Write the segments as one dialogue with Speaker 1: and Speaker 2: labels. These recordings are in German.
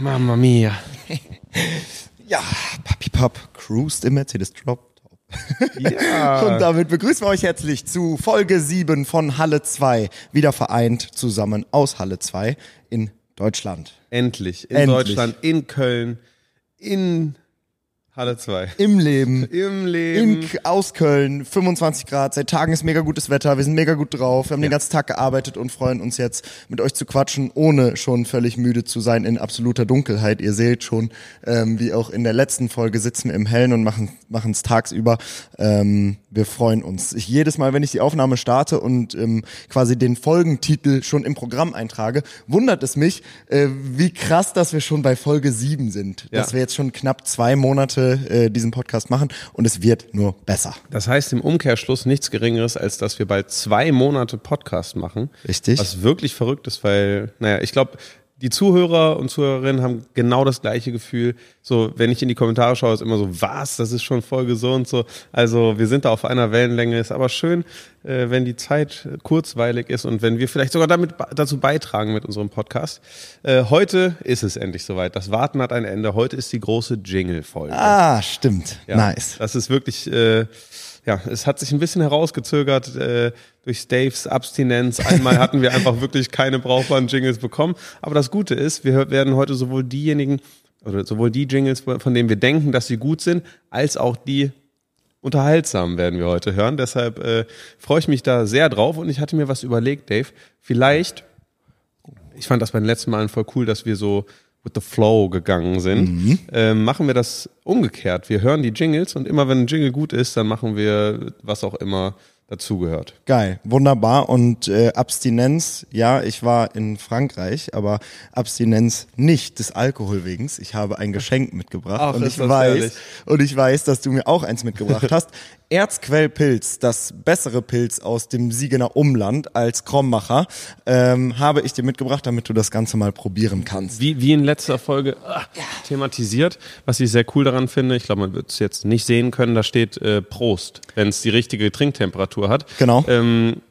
Speaker 1: Mamma mia.
Speaker 2: Ja, Papi Pop cruised im Mercedes Drop.
Speaker 1: Ja.
Speaker 2: Und damit begrüßen wir euch herzlich zu Folge 7 von Halle 2, wieder vereint zusammen aus Halle 2 in Deutschland.
Speaker 1: Endlich. In
Speaker 2: Endlich.
Speaker 1: Deutschland, in Köln, in Halle 2.
Speaker 2: Im Leben.
Speaker 1: Im Leben.
Speaker 2: In, aus Köln, 25 Grad, seit Tagen ist mega gutes Wetter, wir sind mega gut drauf, wir haben den ganzen Tag gearbeitet und freuen uns jetzt mit euch zu quatschen, ohne schon völlig müde zu sein in absoluter Dunkelheit. Ihr seht schon, ähm, wie auch in der letzten Folge sitzen wir im Hellen und machen es tagsüber. Ähm, wir freuen uns. Ich, jedes Mal, wenn ich die Aufnahme starte und ähm, quasi den Folgentitel schon im Programm eintrage, wundert es mich, äh, wie krass, dass wir schon bei Folge 7 sind.
Speaker 1: Ja.
Speaker 2: Dass wir jetzt schon knapp zwei Monate äh, diesen Podcast machen und es wird nur besser.
Speaker 1: Das heißt im Umkehrschluss nichts Geringeres, als dass wir bald zwei Monate Podcast machen.
Speaker 2: Richtig.
Speaker 1: Was wirklich verrückt ist, weil, naja, ich glaube, die Zuhörer und Zuhörerinnen haben genau das gleiche Gefühl. So, wenn ich in die Kommentare schaue, ist immer so, was, das ist schon Folge so und so. Also wir sind da auf einer Wellenlänge. Ist aber schön, äh, wenn die Zeit kurzweilig ist und wenn wir vielleicht sogar damit dazu beitragen mit unserem Podcast. Äh, heute ist es endlich soweit. Das Warten hat ein Ende. Heute ist die große Jingle-Folge.
Speaker 2: Ah, stimmt.
Speaker 1: Ja,
Speaker 2: Nice.
Speaker 1: Das ist wirklich, äh, ja, es hat sich ein bisschen herausgezögert äh, durch Daves Abstinenz. Einmal hatten wir einfach wirklich keine brauchbaren Jingles bekommen. Aber das Gute ist, wir werden heute sowohl diejenigen oder sowohl die Jingles, von denen wir denken, dass sie gut sind, als auch die unterhaltsam werden wir heute hören. Deshalb äh, freue ich mich da sehr drauf und ich hatte mir was überlegt, Dave. Vielleicht, ich fand das beim letzten Mal voll cool, dass wir so with the flow gegangen sind. Ähm, machen wir das umgekehrt. Wir hören die Jingles und immer wenn ein Jingle gut ist, dann machen wir was auch immer dazugehört.
Speaker 2: Geil, wunderbar. Und äh, Abstinenz, ja, ich war in Frankreich, aber Abstinenz nicht des Alkohol wegens. Ich habe ein Geschenk mitgebracht
Speaker 1: Ach,
Speaker 2: und ich weiß und ich weiß, dass du mir auch eins mitgebracht hast. Erzquellpilz, das bessere Pilz aus dem Siegener Umland als Krommacher, ähm, habe ich dir mitgebracht, damit du das Ganze mal probieren kannst.
Speaker 1: Wie, wie in letzter Folge ah, thematisiert, was ich sehr cool daran finde, ich glaube, man wird es jetzt nicht sehen können, da steht äh, Prost, wenn es die richtige Trinktemperatur hat.
Speaker 2: Genau.
Speaker 1: Ähm,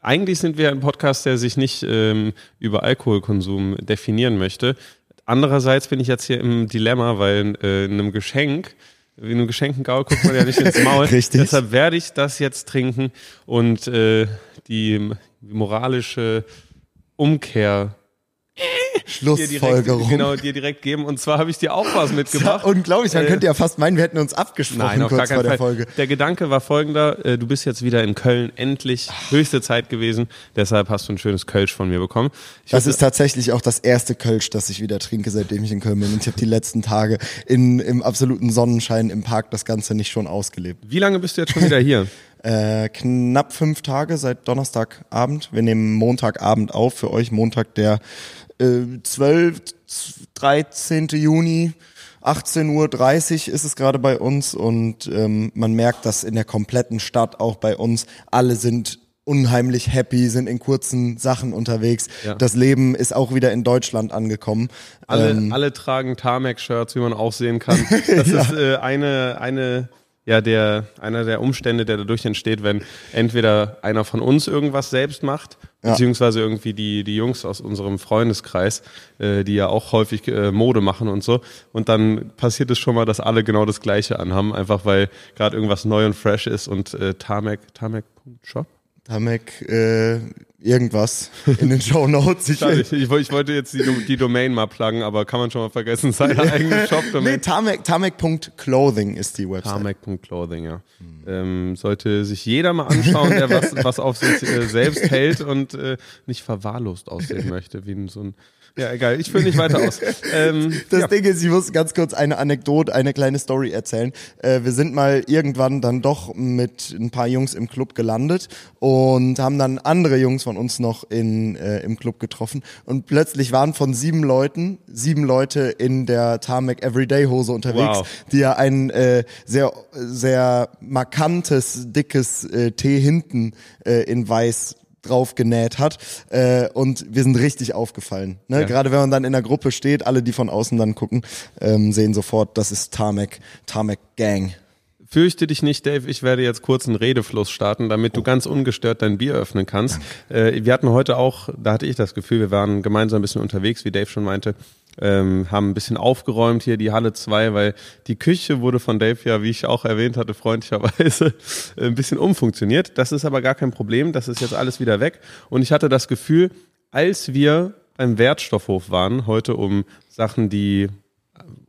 Speaker 1: eigentlich sind wir ein Podcast, der sich nicht ähm, über Alkoholkonsum definieren möchte. Andererseits bin ich jetzt hier im Dilemma, weil äh, in einem Geschenk, in einem geschenkten Gaul guckt man ja nicht ins Maul.
Speaker 2: Richtig.
Speaker 1: Deshalb werde ich das jetzt trinken und äh, die moralische Umkehr dir direkt,
Speaker 2: Schlussfolgerung.
Speaker 1: genau, dir direkt geben. Und zwar habe ich dir auch was
Speaker 2: Ja,
Speaker 1: mitgebracht.
Speaker 2: unglaublich, man
Speaker 1: Äh,
Speaker 2: könnte ja fast meinen, wir hätten uns abgesprochen
Speaker 1: Nein, auf
Speaker 2: kurz
Speaker 1: gar
Speaker 2: vor der
Speaker 1: Fall.
Speaker 2: Folge.
Speaker 1: Der Gedanke war folgender, äh, du bist jetzt wieder in Köln, endlich, höchste Zeit gewesen, deshalb hast du ein schönes Kölsch von mir bekommen. Ich
Speaker 2: Das
Speaker 1: würde-
Speaker 2: ist tatsächlich auch das erste Kölsch, das ich wieder trinke, seitdem ich in Köln bin. Und ich habe die letzten Tage in, im absoluten Sonnenschein im Park das Ganze nicht schon ausgelebt.
Speaker 1: Wie lange bist du jetzt schon wieder hier?
Speaker 2: Äh, knapp fünf Tage seit Donnerstagabend. Wir nehmen Montagabend auf. Für euch Montag der äh, 12, 13. Juni. 18.30 Uhr ist es gerade bei uns und ähm, man merkt, dass in der kompletten Stadt, auch bei uns, alle sind unheimlich happy, sind in kurzen Sachen unterwegs.
Speaker 1: Ja.
Speaker 2: Das Leben ist auch wieder in Deutschland angekommen.
Speaker 1: Alle,
Speaker 2: Ähm,
Speaker 1: alle tragen Tarmac-Shirts, wie man auch sehen kann. Das ist äh, eine, eine, ja, der, einer der Umstände, der dadurch entsteht, wenn entweder einer von uns irgendwas selbst macht,
Speaker 2: Ja.
Speaker 1: beziehungsweise irgendwie die, die Jungs aus unserem Freundeskreis, äh, die ja auch häufig äh, Mode machen und so. Und dann passiert es schon mal, dass alle genau das Gleiche anhaben, einfach weil gerade irgendwas neu und fresh ist und äh, Tarmac, Tarmac.shop.
Speaker 2: Tamek, äh, irgendwas in den Show Notes. Ich,
Speaker 1: ich, ich, ich wollte jetzt die, die Domain mal pluggen, aber kann man schon mal vergessen, seine eigene
Speaker 2: nee,
Speaker 1: Shop-Domain.
Speaker 2: Tamek, Tamek.clothing ist die Website.
Speaker 1: Tarmac.clothing, ja. Ähm, sollte sich jeder mal anschauen, der was, was auf sich äh, selbst hält und äh, nicht verwahrlost aussehen möchte, wie ein, so ein. Ja, egal, ich führe nicht weiter aus. Ähm,
Speaker 2: Das
Speaker 1: ja.
Speaker 2: Ding ist, ich muss ganz kurz eine Anekdote, eine kleine Story erzählen. Äh, wir sind mal irgendwann dann doch mit ein paar Jungs im Club gelandet und haben dann andere Jungs von uns noch in, äh, im Club getroffen. Und plötzlich waren von sieben Leuten, sieben Leute in der Tarmac Everyday Hose unterwegs,
Speaker 1: Wow.
Speaker 2: die ja ein äh, sehr, sehr markantes, dickes äh, T hinten äh, in weiß drauf genäht hat äh, und wir sind richtig aufgefallen. Ne?
Speaker 1: Ja.
Speaker 2: Gerade wenn man dann in der Gruppe steht, alle, die von außen dann gucken, ähm, sehen sofort, das ist Tarmac, Tarmac Gang.
Speaker 1: Fürchte dich nicht, Dave. Ich werde jetzt kurz einen Redefluss starten, damit du ganz ungestört dein Bier öffnen kannst. Äh, wir hatten heute auch, da hatte ich das Gefühl, wir waren gemeinsam ein bisschen unterwegs, wie Dave schon meinte. Ähm, haben ein bisschen aufgeräumt hier die Halle 2, weil die Küche wurde von Dave ja, wie ich auch erwähnt hatte, freundlicherweise ein bisschen umfunktioniert. Das ist aber gar kein Problem, das ist jetzt alles wieder weg. Und ich hatte das Gefühl, als wir beim Wertstoffhof waren, heute um Sachen, die,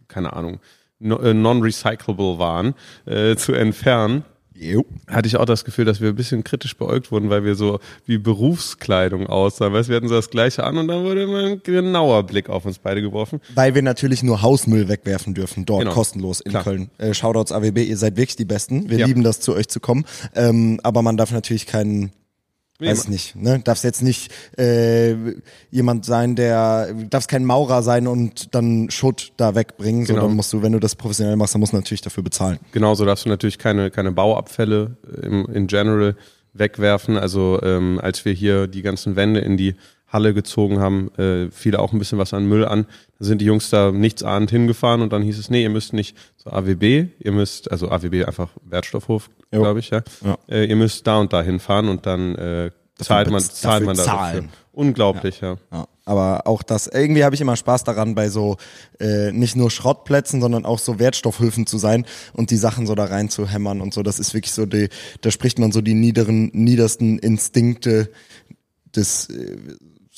Speaker 1: keine Ahnung, äh, non-recyclable waren, äh, zu entfernen, Jo. hatte ich auch das Gefühl, dass wir ein bisschen kritisch beäugt wurden, weil wir so wie Berufskleidung aussahen. Weißt, wir hatten so das Gleiche an und dann wurde immer ein genauer Blick auf uns beide geworfen.
Speaker 2: Weil wir natürlich nur Hausmüll wegwerfen dürfen, dort genau. kostenlos in Klar. Köln. Äh, Shoutouts AWB, ihr seid wirklich die Besten. Wir ja. lieben das, zu euch zu kommen. Ähm, aber man darf natürlich keinen Weiß nicht, ne? Darfst jetzt nicht äh, jemand sein, der darfst kein Maurer sein und dann Schutt da wegbringen, genau. sondern musst du, wenn du das professionell machst, dann musst du natürlich dafür bezahlen.
Speaker 1: Genauso darfst du natürlich keine keine Bauabfälle im, in general wegwerfen. Also ähm, als wir hier die ganzen Wände in die Halle gezogen haben, äh, fiel auch ein bisschen was an Müll an. Da sind die Jungs da nichtsahnend hingefahren und dann hieß es, nee, ihr müsst nicht zur AWB, ihr müsst, also AWB einfach Wertstoffhof, glaube ich, ja. ja. Äh, ihr müsst da und da hinfahren und dann äh, zahlt man, zahlt man dafür. Unglaublich, ja. ja. ja.
Speaker 2: Aber auch das, irgendwie habe ich immer Spaß daran, bei so äh, nicht nur Schrottplätzen, sondern auch so Wertstoffhöfen zu sein und die Sachen so da rein zu hämmern und so. Das ist wirklich so die, da spricht man so die niederen, niedersten Instinkte des äh,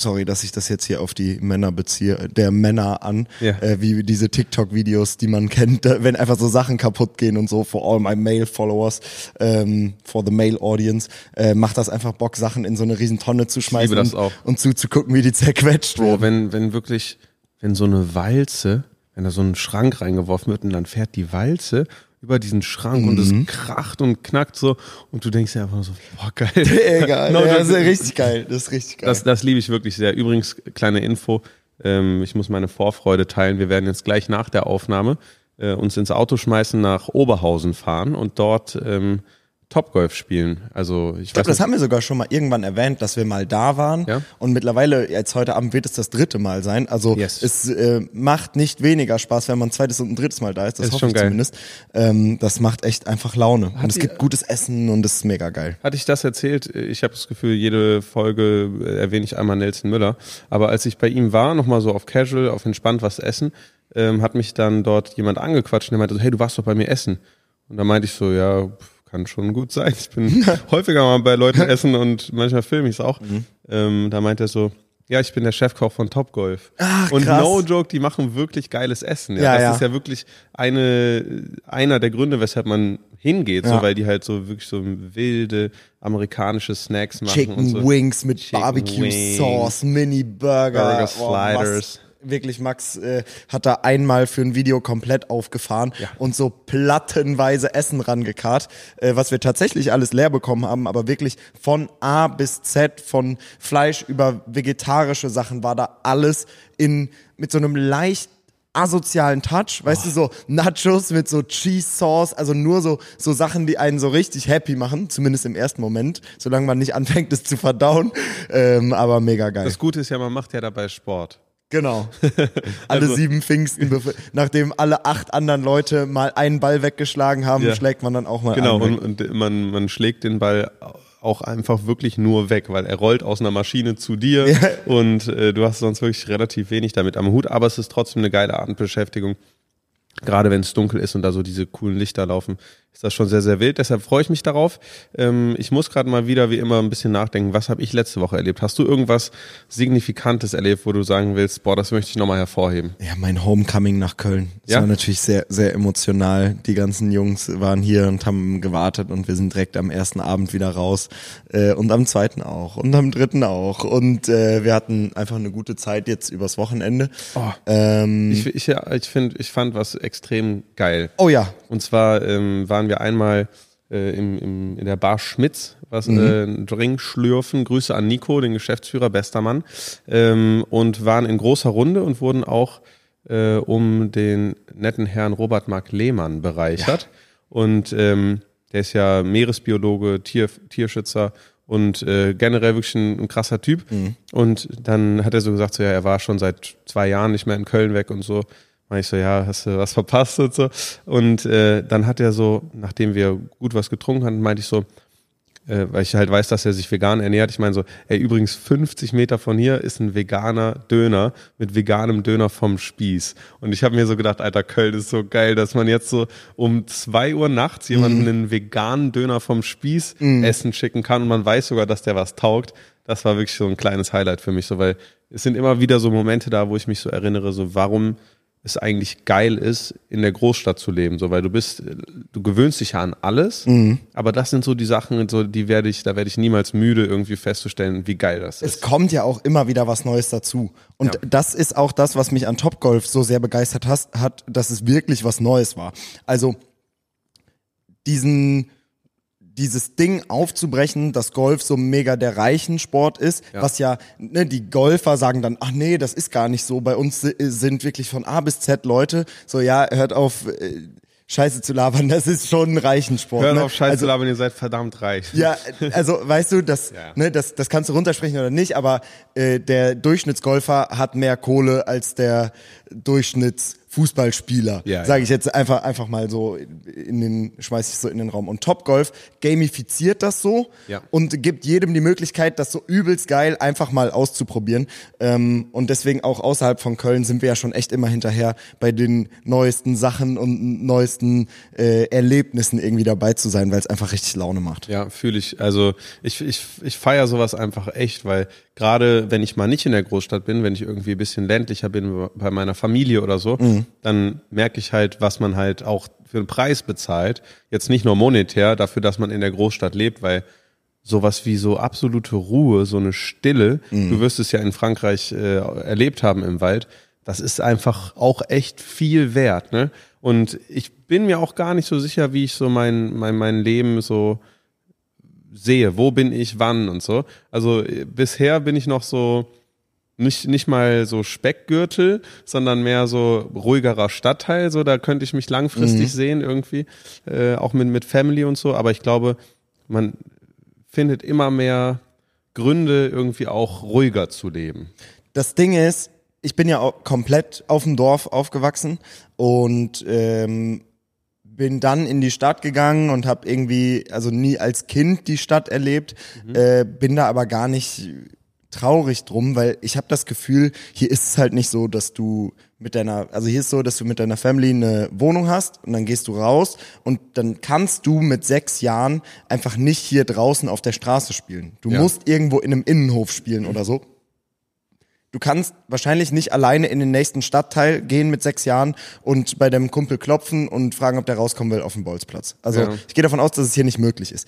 Speaker 2: sorry, dass ich das jetzt hier auf die Männer beziehe, der Männer an, ja. äh, wie diese TikTok-Videos, die man kennt, wenn einfach so Sachen kaputt gehen und so, for all my male followers, ähm, for the male audience, äh, macht das einfach Bock, Sachen in so eine riesen Tonne zu schmeißen
Speaker 1: und,
Speaker 2: und zuzugucken, wie die zerquetscht
Speaker 1: Bro, werden. wenn, wenn wirklich, wenn so eine Walze, wenn da so ein Schrank reingeworfen wird und dann fährt die Walze über diesen Schrank mhm. und es kracht und knackt so und du denkst dir einfach so, boah, geil.
Speaker 2: Egal, no, ja, das ist richtig geil, das ist richtig geil.
Speaker 1: Das, das liebe ich wirklich sehr. Übrigens, kleine Info, ähm, ich muss meine Vorfreude teilen. Wir werden jetzt gleich nach der Aufnahme äh, uns ins Auto schmeißen, nach Oberhausen fahren und dort ähm, Topgolf spielen. Also ich,
Speaker 2: ich glaube, das haben wir sogar schon mal irgendwann erwähnt, dass wir mal da waren. Ja? Und mittlerweile, jetzt heute Abend wird es das dritte Mal sein. Also yes. es äh, macht nicht weniger Spaß, wenn man ein zweites und ein drittes Mal da ist. Das, das hoffe ich geil. zumindest. Ähm, das macht echt einfach Laune. Hat und es gibt gutes Essen und es ist mega geil.
Speaker 1: Hatte ich das erzählt? Ich habe das Gefühl, jede Folge erwähne ich einmal Nelson Müller. Aber als ich bei ihm war, nochmal so auf Casual, auf entspannt was essen, ähm, hat mich dann dort jemand angequatscht und der meinte so, hey, du warst doch bei mir essen. Und da meinte ich so, ja, pff, kann schon gut sein. Ich bin häufiger mal bei Leuten essen und manchmal filme ich es auch. Mhm. Ähm, da meint er so, ja, ich bin der Chefkoch von Top Golf.
Speaker 2: Ach,
Speaker 1: und krass. no joke, die machen wirklich geiles Essen. Ja, ja das ja. ist ja wirklich eine einer der Gründe, weshalb man hingeht, ja. so weil die halt so wirklich so wilde amerikanische Snacks machen
Speaker 2: Chicken
Speaker 1: und so.
Speaker 2: Wings mit Chicken Barbecue Wings, Sauce, Mini Burger,
Speaker 1: Burger Sliders.
Speaker 2: Oh, wirklich, Max äh, hat da einmal für ein Video komplett aufgefahren ja. und so plattenweise Essen rangekarrt, äh, was wir tatsächlich alles leer bekommen haben, aber wirklich von A bis Z, von Fleisch über vegetarische Sachen war da alles in mit so einem leicht asozialen Touch, weißt oh. du, so Nachos mit so Cheese Sauce, also nur so, so Sachen, die einen so richtig happy machen, zumindest im ersten Moment, solange man nicht anfängt, es zu verdauen, ähm, aber mega geil.
Speaker 1: Das Gute ist ja, man macht ja dabei Sport.
Speaker 2: Genau. Alle also, sieben Pfingsten, nachdem alle acht anderen Leute mal einen Ball weggeschlagen haben, ja. schlägt man dann auch mal
Speaker 1: Genau, und, und man, man schlägt den Ball auch einfach wirklich nur weg, weil er rollt aus einer Maschine zu dir ja. und äh, du hast sonst wirklich relativ wenig damit am Hut, aber es ist trotzdem eine geile Abendbeschäftigung. Gerade wenn es dunkel ist und da so diese coolen Lichter laufen ist das schon sehr, sehr wild. Deshalb freue ich mich darauf. Ähm, ich muss gerade mal wieder, wie immer, ein bisschen nachdenken. Was habe ich letzte Woche erlebt? Hast du irgendwas Signifikantes erlebt, wo du sagen willst, boah, das möchte ich nochmal hervorheben?
Speaker 2: Ja, mein Homecoming nach Köln. Das ja? war natürlich sehr, sehr emotional. Die ganzen Jungs waren hier und haben gewartet und wir sind direkt am ersten Abend wieder raus. Äh, und am zweiten auch. Und am dritten auch. Und äh, wir hatten einfach eine gute Zeit jetzt übers Wochenende.
Speaker 1: Oh. Ähm, ich ich, ich, find, ich fand was extrem geil.
Speaker 2: Oh ja.
Speaker 1: Und zwar ähm, war waren wir einmal äh, im, im, in der Bar Schmitz, was mhm. äh, einen Drink schlürfen. Grüße an Nico, den Geschäftsführer, bester Mann. Ähm, und waren in großer Runde und wurden auch äh, um den netten Herrn Robert Mark Lehmann bereichert. Ja. Und ähm, der ist ja Meeresbiologe, Tier, Tierschützer und äh, generell wirklich ein, ein krasser Typ. Mhm. Und dann hat er so gesagt, so ja, er war schon seit zwei Jahren nicht mehr in Köln weg und so. Meine ich so, ja, hast du was verpasst und so. Und äh, dann hat er so, nachdem wir gut was getrunken hatten, meinte ich so, äh, weil ich halt weiß, dass er sich vegan ernährt. Ich meine so, ey, übrigens 50 Meter von hier ist ein veganer Döner mit veganem Döner vom Spieß. Und ich habe mir so gedacht, Alter, Köln ist so geil, dass man jetzt so um zwei Uhr nachts jemanden einen veganen Döner vom Spieß essen schicken kann und man weiß sogar, dass der was taugt. Das war wirklich so ein kleines Highlight für mich, so weil es sind immer wieder so Momente da, wo ich mich so erinnere, so warum es eigentlich geil ist, in der Großstadt zu leben, so weil du bist, du gewöhnst dich ja an alles, aber das sind so die Sachen, so die werde ich, da werde ich niemals müde, irgendwie festzustellen, wie geil das
Speaker 2: Es
Speaker 1: ist.
Speaker 2: kommt ja auch immer wieder was Neues dazu. Und
Speaker 1: Ja.
Speaker 2: das ist auch das, was mich an Topgolf so sehr begeistert hat, dass es wirklich was Neues war. Also diesen dieses Ding aufzubrechen, dass Golf so mega der reichen Sport ist,
Speaker 1: Ja.
Speaker 2: was ja, ne, die Golfer sagen dann, ach nee, das ist gar nicht so, bei uns si- sind wirklich von A bis Z Leute, so ja, hört auf, äh, Scheiße zu labern, das ist schon ein reichen Sport.
Speaker 1: Hört
Speaker 2: ne?
Speaker 1: auf Scheiße
Speaker 2: also,
Speaker 1: labern, ihr seid verdammt reich.
Speaker 2: ja, also weißt du, das,
Speaker 1: Ja.
Speaker 2: ne, das, das kannst du runtersprechen oder nicht, aber äh, der Durchschnittsgolfer hat mehr Kohle als der Durchschnittsfußballspieler.
Speaker 1: Ja,
Speaker 2: Sage ich jetzt einfach einfach mal so in den schmeiß ich so in den Raum. Und Topgolf gamifiziert das so
Speaker 1: Ja.
Speaker 2: und gibt jedem die Möglichkeit, das so übelst geil einfach mal auszuprobieren. Ähm, und deswegen auch außerhalb von Köln sind wir ja schon echt immer hinterher bei den neuesten Sachen und neuesten äh, Erlebnissen irgendwie dabei zu sein, weil es einfach richtig Laune macht.
Speaker 1: Ja, fühle ich. Also ich, ich, ich feiere sowas einfach echt, weil gerade wenn ich mal nicht in der Großstadt bin, wenn ich irgendwie ein bisschen ländlicher bin bei meiner Familie oder so, dann merke ich halt, was man halt auch für einen Preis bezahlt. Jetzt nicht nur monetär, dafür, dass man in der Großstadt lebt, weil sowas wie so absolute Ruhe, so eine Stille, du wirst es ja in Frankreich äh, erlebt haben im Wald, das ist einfach auch echt viel wert, ne? Und ich bin mir auch gar nicht so sicher, wie ich so mein, mein, mein Leben so sehe, wo bin ich, wann und so. Also äh, bisher bin ich noch so nicht, nicht mal so Speckgürtel, sondern mehr so ruhigerer Stadtteil. So, da könnte ich mich langfristig sehen irgendwie, äh, auch mit, mit Family und so. Aber ich glaube, man findet immer mehr Gründe, irgendwie auch ruhiger zu leben.
Speaker 2: das Ding ist, ich bin ja auch komplett auf dem Dorf aufgewachsen und ähm, bin dann in die Stadt gegangen und habe irgendwie, also nie als Kind die Stadt erlebt, äh, bin da aber gar nicht traurig drum, weil ich habe das Gefühl, hier ist es halt nicht so, dass du mit deiner, also hier ist so, dass du mit deiner Family eine Wohnung hast und dann gehst du raus und dann kannst du mit sechs Jahren einfach nicht hier draußen auf der Straße spielen. Du
Speaker 1: Ja.
Speaker 2: musst irgendwo in einem Innenhof spielen oder so. Du kannst wahrscheinlich nicht alleine in den nächsten Stadtteil gehen mit sechs Jahren und bei deinem Kumpel klopfen und fragen, ob der rauskommen will auf dem Bolzplatz. Also
Speaker 1: Ja.
Speaker 2: ich gehe davon aus, dass es hier nicht möglich ist.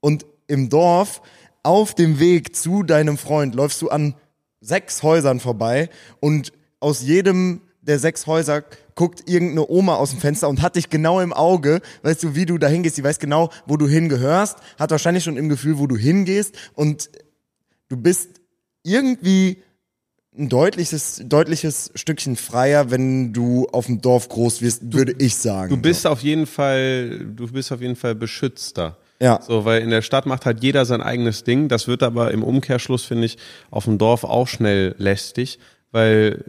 Speaker 2: Und im Dorf, auf dem Weg zu deinem Freund, läufst du an sechs Häusern vorbei und aus jedem der sechs Häuser guckt irgendeine Oma aus dem Fenster und hat dich genau im Auge, weißt du, wie du da hingehst, die weiß genau, wo du hingehörst, hat wahrscheinlich schon im Gefühl, wo du hingehst und du bist irgendwie ein deutliches, deutliches Stückchen freier, wenn du auf dem Dorf groß wirst, würde ich sagen.
Speaker 1: Du bist auf jeden Fall, du bist auf jeden Fall beschützter.
Speaker 2: Ja.
Speaker 1: So, weil in der Stadt macht halt jeder sein eigenes Ding. Das wird aber im Umkehrschluss, finde ich, auf dem Dorf auch schnell lästig, weil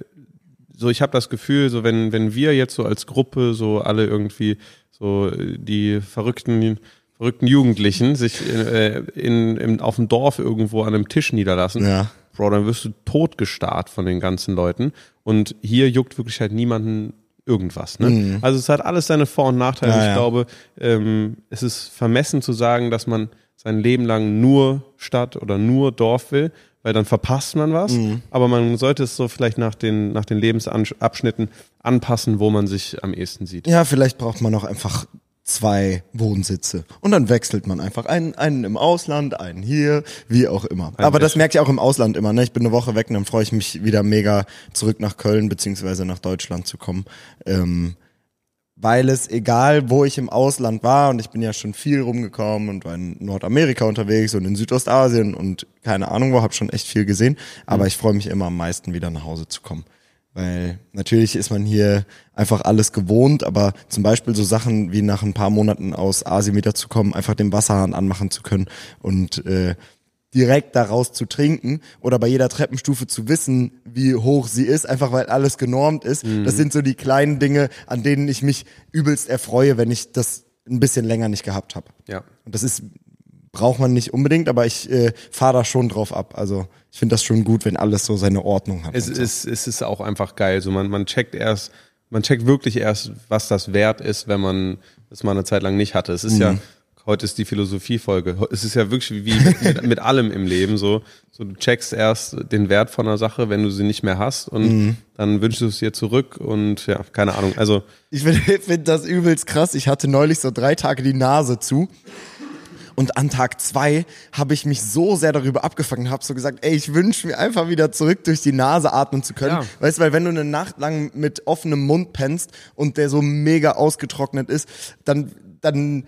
Speaker 1: so ich habe das Gefühl, so wenn wenn wir jetzt so als Gruppe so alle irgendwie so die verrückten verrückten Jugendlichen sich äh, in, in auf dem Dorf irgendwo an einem Tisch niederlassen,
Speaker 2: Ja.
Speaker 1: Bro, dann wirst du totgestarrt von den ganzen Leuten und hier juckt wirklich halt niemanden irgendwas. Ne? Also es hat alles seine Vor- und Nachteile.
Speaker 2: Mhm. Ja,
Speaker 1: ich
Speaker 2: ja.
Speaker 1: glaube, ähm, es ist vermessen zu sagen, dass man sein Leben lang nur Stadt oder nur Dorf will, weil dann verpasst man was.
Speaker 2: Mhm.
Speaker 1: Aber man sollte es so vielleicht nach den, nach den Lebensabschnitten anpassen, wo man sich am ehesten sieht.
Speaker 2: Ja, vielleicht braucht man auch einfach zwei Wohnsitze. Und dann wechselt man einfach einen, einen im Ausland, einen hier, wie auch immer. Aber das merke ich auch im Ausland immer. Ne? Ich bin eine Woche weg und dann freue ich mich wieder mega zurück nach Köln beziehungsweise nach Deutschland zu kommen. Ähm, weil es egal, wo ich im Ausland war, und ich bin ja schon viel rumgekommen und war in Nordamerika unterwegs und in Südostasien und keine Ahnung wo, habe schon echt viel gesehen. Aber ich freue mich immer am meisten, wieder nach Hause zu kommen. Weil natürlich ist man hier einfach alles gewohnt, aber zum Beispiel so Sachen wie nach ein paar Monaten aus Asien wiederzukommen, einfach den Wasserhahn anmachen zu können und äh, direkt daraus zu trinken oder bei jeder Treppenstufe zu wissen, wie hoch sie ist, einfach weil alles genormt ist. Das sind so die kleinen Dinge, an denen ich mich übelst erfreue, wenn ich das ein bisschen länger nicht gehabt habe.
Speaker 1: Ja.
Speaker 2: Und das ist braucht man nicht unbedingt, aber ich äh, fahre da schon drauf ab. Also ich finde das schon gut, wenn alles so seine Ordnung hat.
Speaker 1: Es
Speaker 2: so.
Speaker 1: ist, es ist auch einfach geil. So man, man checkt erst, man checkt wirklich erst, was das wert ist, wenn man das mal eine Zeit lang nicht hatte. Es ist ja, heute ist die Philosophiefolge. Es ist ja wirklich wie mit, mit, allem im Leben so. So du checkst erst den Wert von einer Sache, wenn du sie nicht mehr hast und dann wünschst du es dir zurück und ja, keine Ahnung. Also
Speaker 2: Ich finde find das übelst krass. Ich hatte neulich so drei Tage die Nase zu. Und an Tag zwei habe ich mich so sehr darüber abgefangen und habe so gesagt, ey, ich wünsche mir einfach wieder zurück durch die Nase atmen zu können.
Speaker 1: Ja.
Speaker 2: Weißt du, weil wenn du eine Nacht lang mit offenem Mund pennst und der so mega ausgetrocknet ist, dann, dann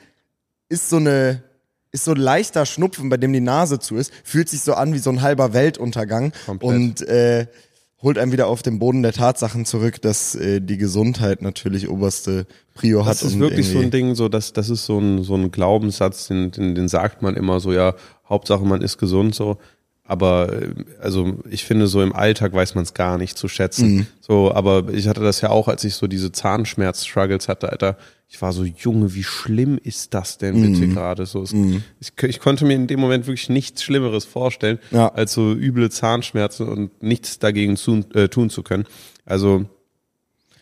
Speaker 2: ist so eine ist so ein leichter Schnupfen, bei dem die Nase zu ist, fühlt sich so an wie so ein halber Weltuntergang
Speaker 1: Komplett.
Speaker 2: und äh, holt einen wieder auf den Boden der Tatsachen zurück, dass äh, die Gesundheit natürlich oberste Prio hat.
Speaker 1: Das ist wirklich so ein Ding, so dass das ist so ein so ein Glaubenssatz, den, den, den sagt man immer so, ja, Hauptsache man ist gesund so. Aber äh, also ich finde so im Alltag weiß man es gar nicht zu schätzen. So, aber ich hatte das ja auch, als ich so diese Zahnschmerz-Struggles hatte, Alter. Ich war so, Junge, wie schlimm ist das denn bitte gerade? So, es, ich, ich konnte mir in dem Moment wirklich nichts Schlimmeres vorstellen,
Speaker 2: Ja.
Speaker 1: als so üble Zahnschmerzen und nichts dagegen zu, äh, tun zu können. Also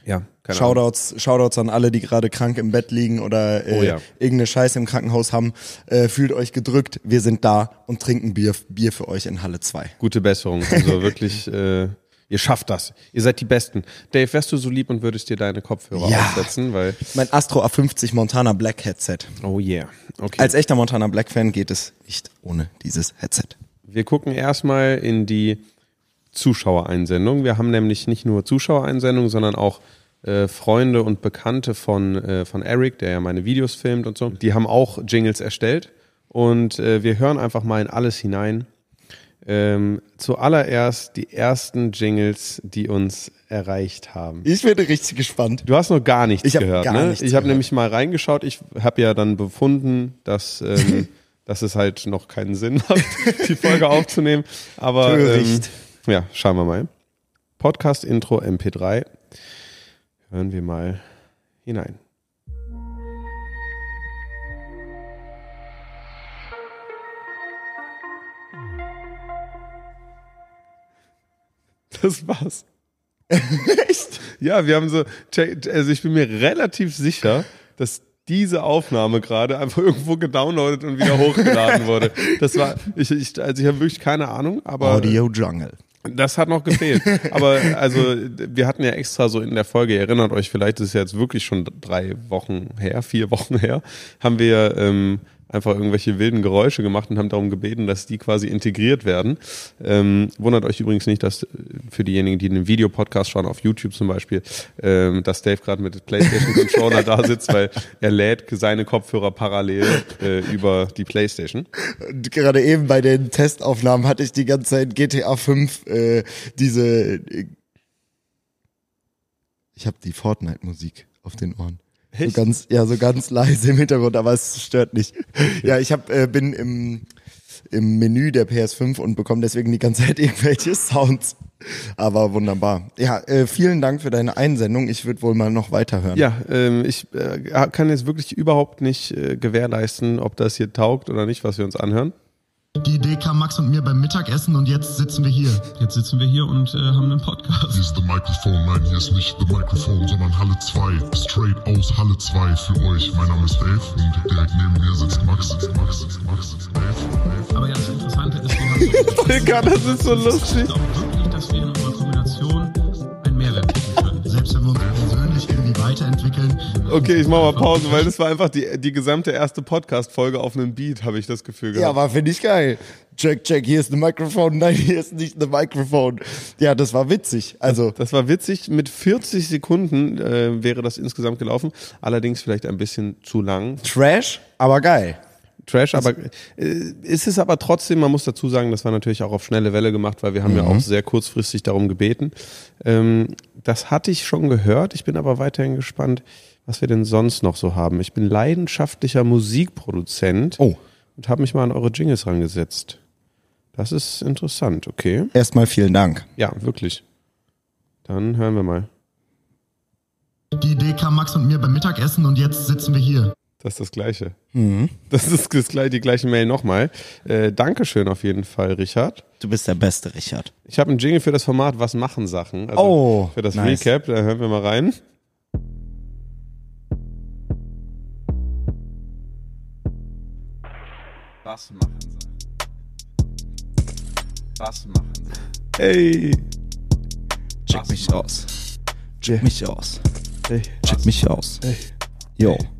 Speaker 1: ja, keine Ahnung.
Speaker 2: Shoutouts, Shoutouts an alle, die gerade krank im Bett liegen oder äh,
Speaker 1: Oh ja.
Speaker 2: irgendeine Scheiße im Krankenhaus haben. Äh, fühlt euch gedrückt, wir sind da und trinken Bier, Bier für euch in Halle 2.
Speaker 1: Gute Besserung. Also wirklich, äh, ihr schafft das. Ihr seid die Besten. Dave, wärst du so lieb und würdest dir deine Kopfhörer
Speaker 2: Ja.
Speaker 1: aufsetzen, weil.
Speaker 2: Mein Astro A50 Montana Black Headset.
Speaker 1: Oh yeah. Okay.
Speaker 2: Als echter Montana Black Fan geht es nicht ohne dieses Headset.
Speaker 1: Wir gucken erstmal in die Zuschauereinsendung. Wir haben nämlich nicht nur Zuschauereinsendungen, sondern auch äh, Freunde und Bekannte von, äh, von Eric, der ja meine Videos filmt und so. Die haben auch Jingles erstellt. Und äh, wir hören einfach mal in alles hinein. Ähm, zuallererst die ersten Jingles, die uns erreicht haben.
Speaker 2: Ich bin richtig gespannt.
Speaker 1: Du hast noch gar nichts
Speaker 2: Ich
Speaker 1: gehört,
Speaker 2: gar
Speaker 1: ne?
Speaker 2: nichts
Speaker 1: ich habe nämlich mal reingeschaut. Ich habe ja dann befunden, dass, ähm, dass es halt noch keinen Sinn hat, die Folge aufzunehmen. Aber ähm, ja, schauen wir mal. Podcast Intro MP3. Hören wir mal hinein. Das war's.
Speaker 2: Echt?
Speaker 1: Ja, wir haben so, also ich bin mir relativ sicher, dass diese Aufnahme gerade einfach irgendwo gedownloadet und wieder hochgeladen wurde. Das war, ich, ich also ich habe wirklich keine Ahnung, aber
Speaker 2: Audio Jungle.
Speaker 1: Das hat noch gefehlt. Aber also wir hatten ja extra so in der Folge, ihr erinnert euch vielleicht, das ist ja jetzt wirklich schon drei Wochen her, vier Wochen her, haben wir ähm, einfach irgendwelche wilden Geräusche gemacht und haben darum gebeten, dass die quasi integriert werden. Ähm, wundert euch übrigens nicht, dass äh, für diejenigen, die einen Videopodcast schauen, auf YouTube zum Beispiel, ähm, dass Dave gerade mit PlayStation Controller da sitzt, weil er lädt seine Kopfhörer parallel äh, über die PlayStation.
Speaker 2: Und gerade eben bei den Testaufnahmen hatte ich die ganze Zeit GTA 5 äh, diese äh, ich habe die Fortnite Musik auf den Ohren. So ganz ja, so ganz leise im Hintergrund, aber es stört nicht. Ja, ich hab, äh, bin im im Menü der PS5 und bekomme deswegen die ganze Zeit irgendwelche Sounds. Aber wunderbar. Ja, äh, vielen Dank für deine Einsendung. Ich würde wohl mal noch weiterhören.
Speaker 1: Ja, ähm, ich äh, kann jetzt wirklich überhaupt nicht äh, gewährleisten, ob das hier taugt oder nicht, was wir uns anhören.
Speaker 3: Die Idee kam Max und mir beim Mittagessen und jetzt sitzen wir hier.
Speaker 4: Jetzt sitzen wir hier und äh, haben einen Podcast.
Speaker 5: Hier ist The Microphone, nein, hier ist nicht The Microphone, sondern Halle 2. Straight aus Halle 2 für euch. Mein Name ist Dave und direkt neben mir sitzt Max, sitzt Max, sitzt Max, sitzt Dave.
Speaker 4: Aber ja, das Interessante ist, wir haben
Speaker 1: Digga, das ist so lustig.
Speaker 4: Ich glaube wirklich, dass wir
Speaker 3: Selbst wenn wir uns persönlich irgendwie weiterentwickeln,
Speaker 1: Okay, ich mach mal Pause, weil das war einfach die, die gesamte erste Podcast-Folge auf einem Beat, habe ich das Gefühl
Speaker 2: Ja,
Speaker 1: gehabt.
Speaker 2: aber finde ich geil. Check, check, hier ist ein Mikrofon, nein, hier ist nicht ein Mikrofon. Ja, das war witzig. Also,
Speaker 1: Das war witzig. Mit 40 Sekunden äh, wäre das insgesamt gelaufen. Allerdings vielleicht ein bisschen zu lang.
Speaker 2: Trash, aber geil.
Speaker 1: Trash, aber äh, ist es aber trotzdem, man muss dazu sagen, das war natürlich auch auf schnelle Welle gemacht, weil wir haben ja auch sehr kurzfristig darum gebeten. Ähm, das hatte ich schon gehört. Ich bin aber weiterhin gespannt, was wir denn sonst noch so haben. Ich bin leidenschaftlicher Musikproduzent
Speaker 2: Oh.
Speaker 1: und habe mich mal an eure Jingles rangesetzt. Das ist interessant, okay.
Speaker 2: Erstmal vielen Dank.
Speaker 1: Ja, wirklich. Dann hören wir mal.
Speaker 3: die Idee kam Max und mir beim Mittagessen und jetzt sitzen wir hier.
Speaker 1: Das ist das Gleiche.
Speaker 2: Mhm.
Speaker 1: Das ist das, die gleiche Mail nochmal. Äh, Dankeschön auf jeden Fall, Richard.
Speaker 2: Du bist der Beste, Richard.
Speaker 1: Ich habe einen Jingle für das Format Was machen Sachen? Also
Speaker 2: Oh,
Speaker 1: Für das
Speaker 2: nice.
Speaker 1: Recap, da hören wir mal rein.
Speaker 6: Was machen Sachen? Was machen Sachen?
Speaker 1: Ey.
Speaker 6: Check
Speaker 2: mich aus. Check mich aus.
Speaker 1: Ey.
Speaker 2: Check mich aus. Yo.
Speaker 6: Ganz genau.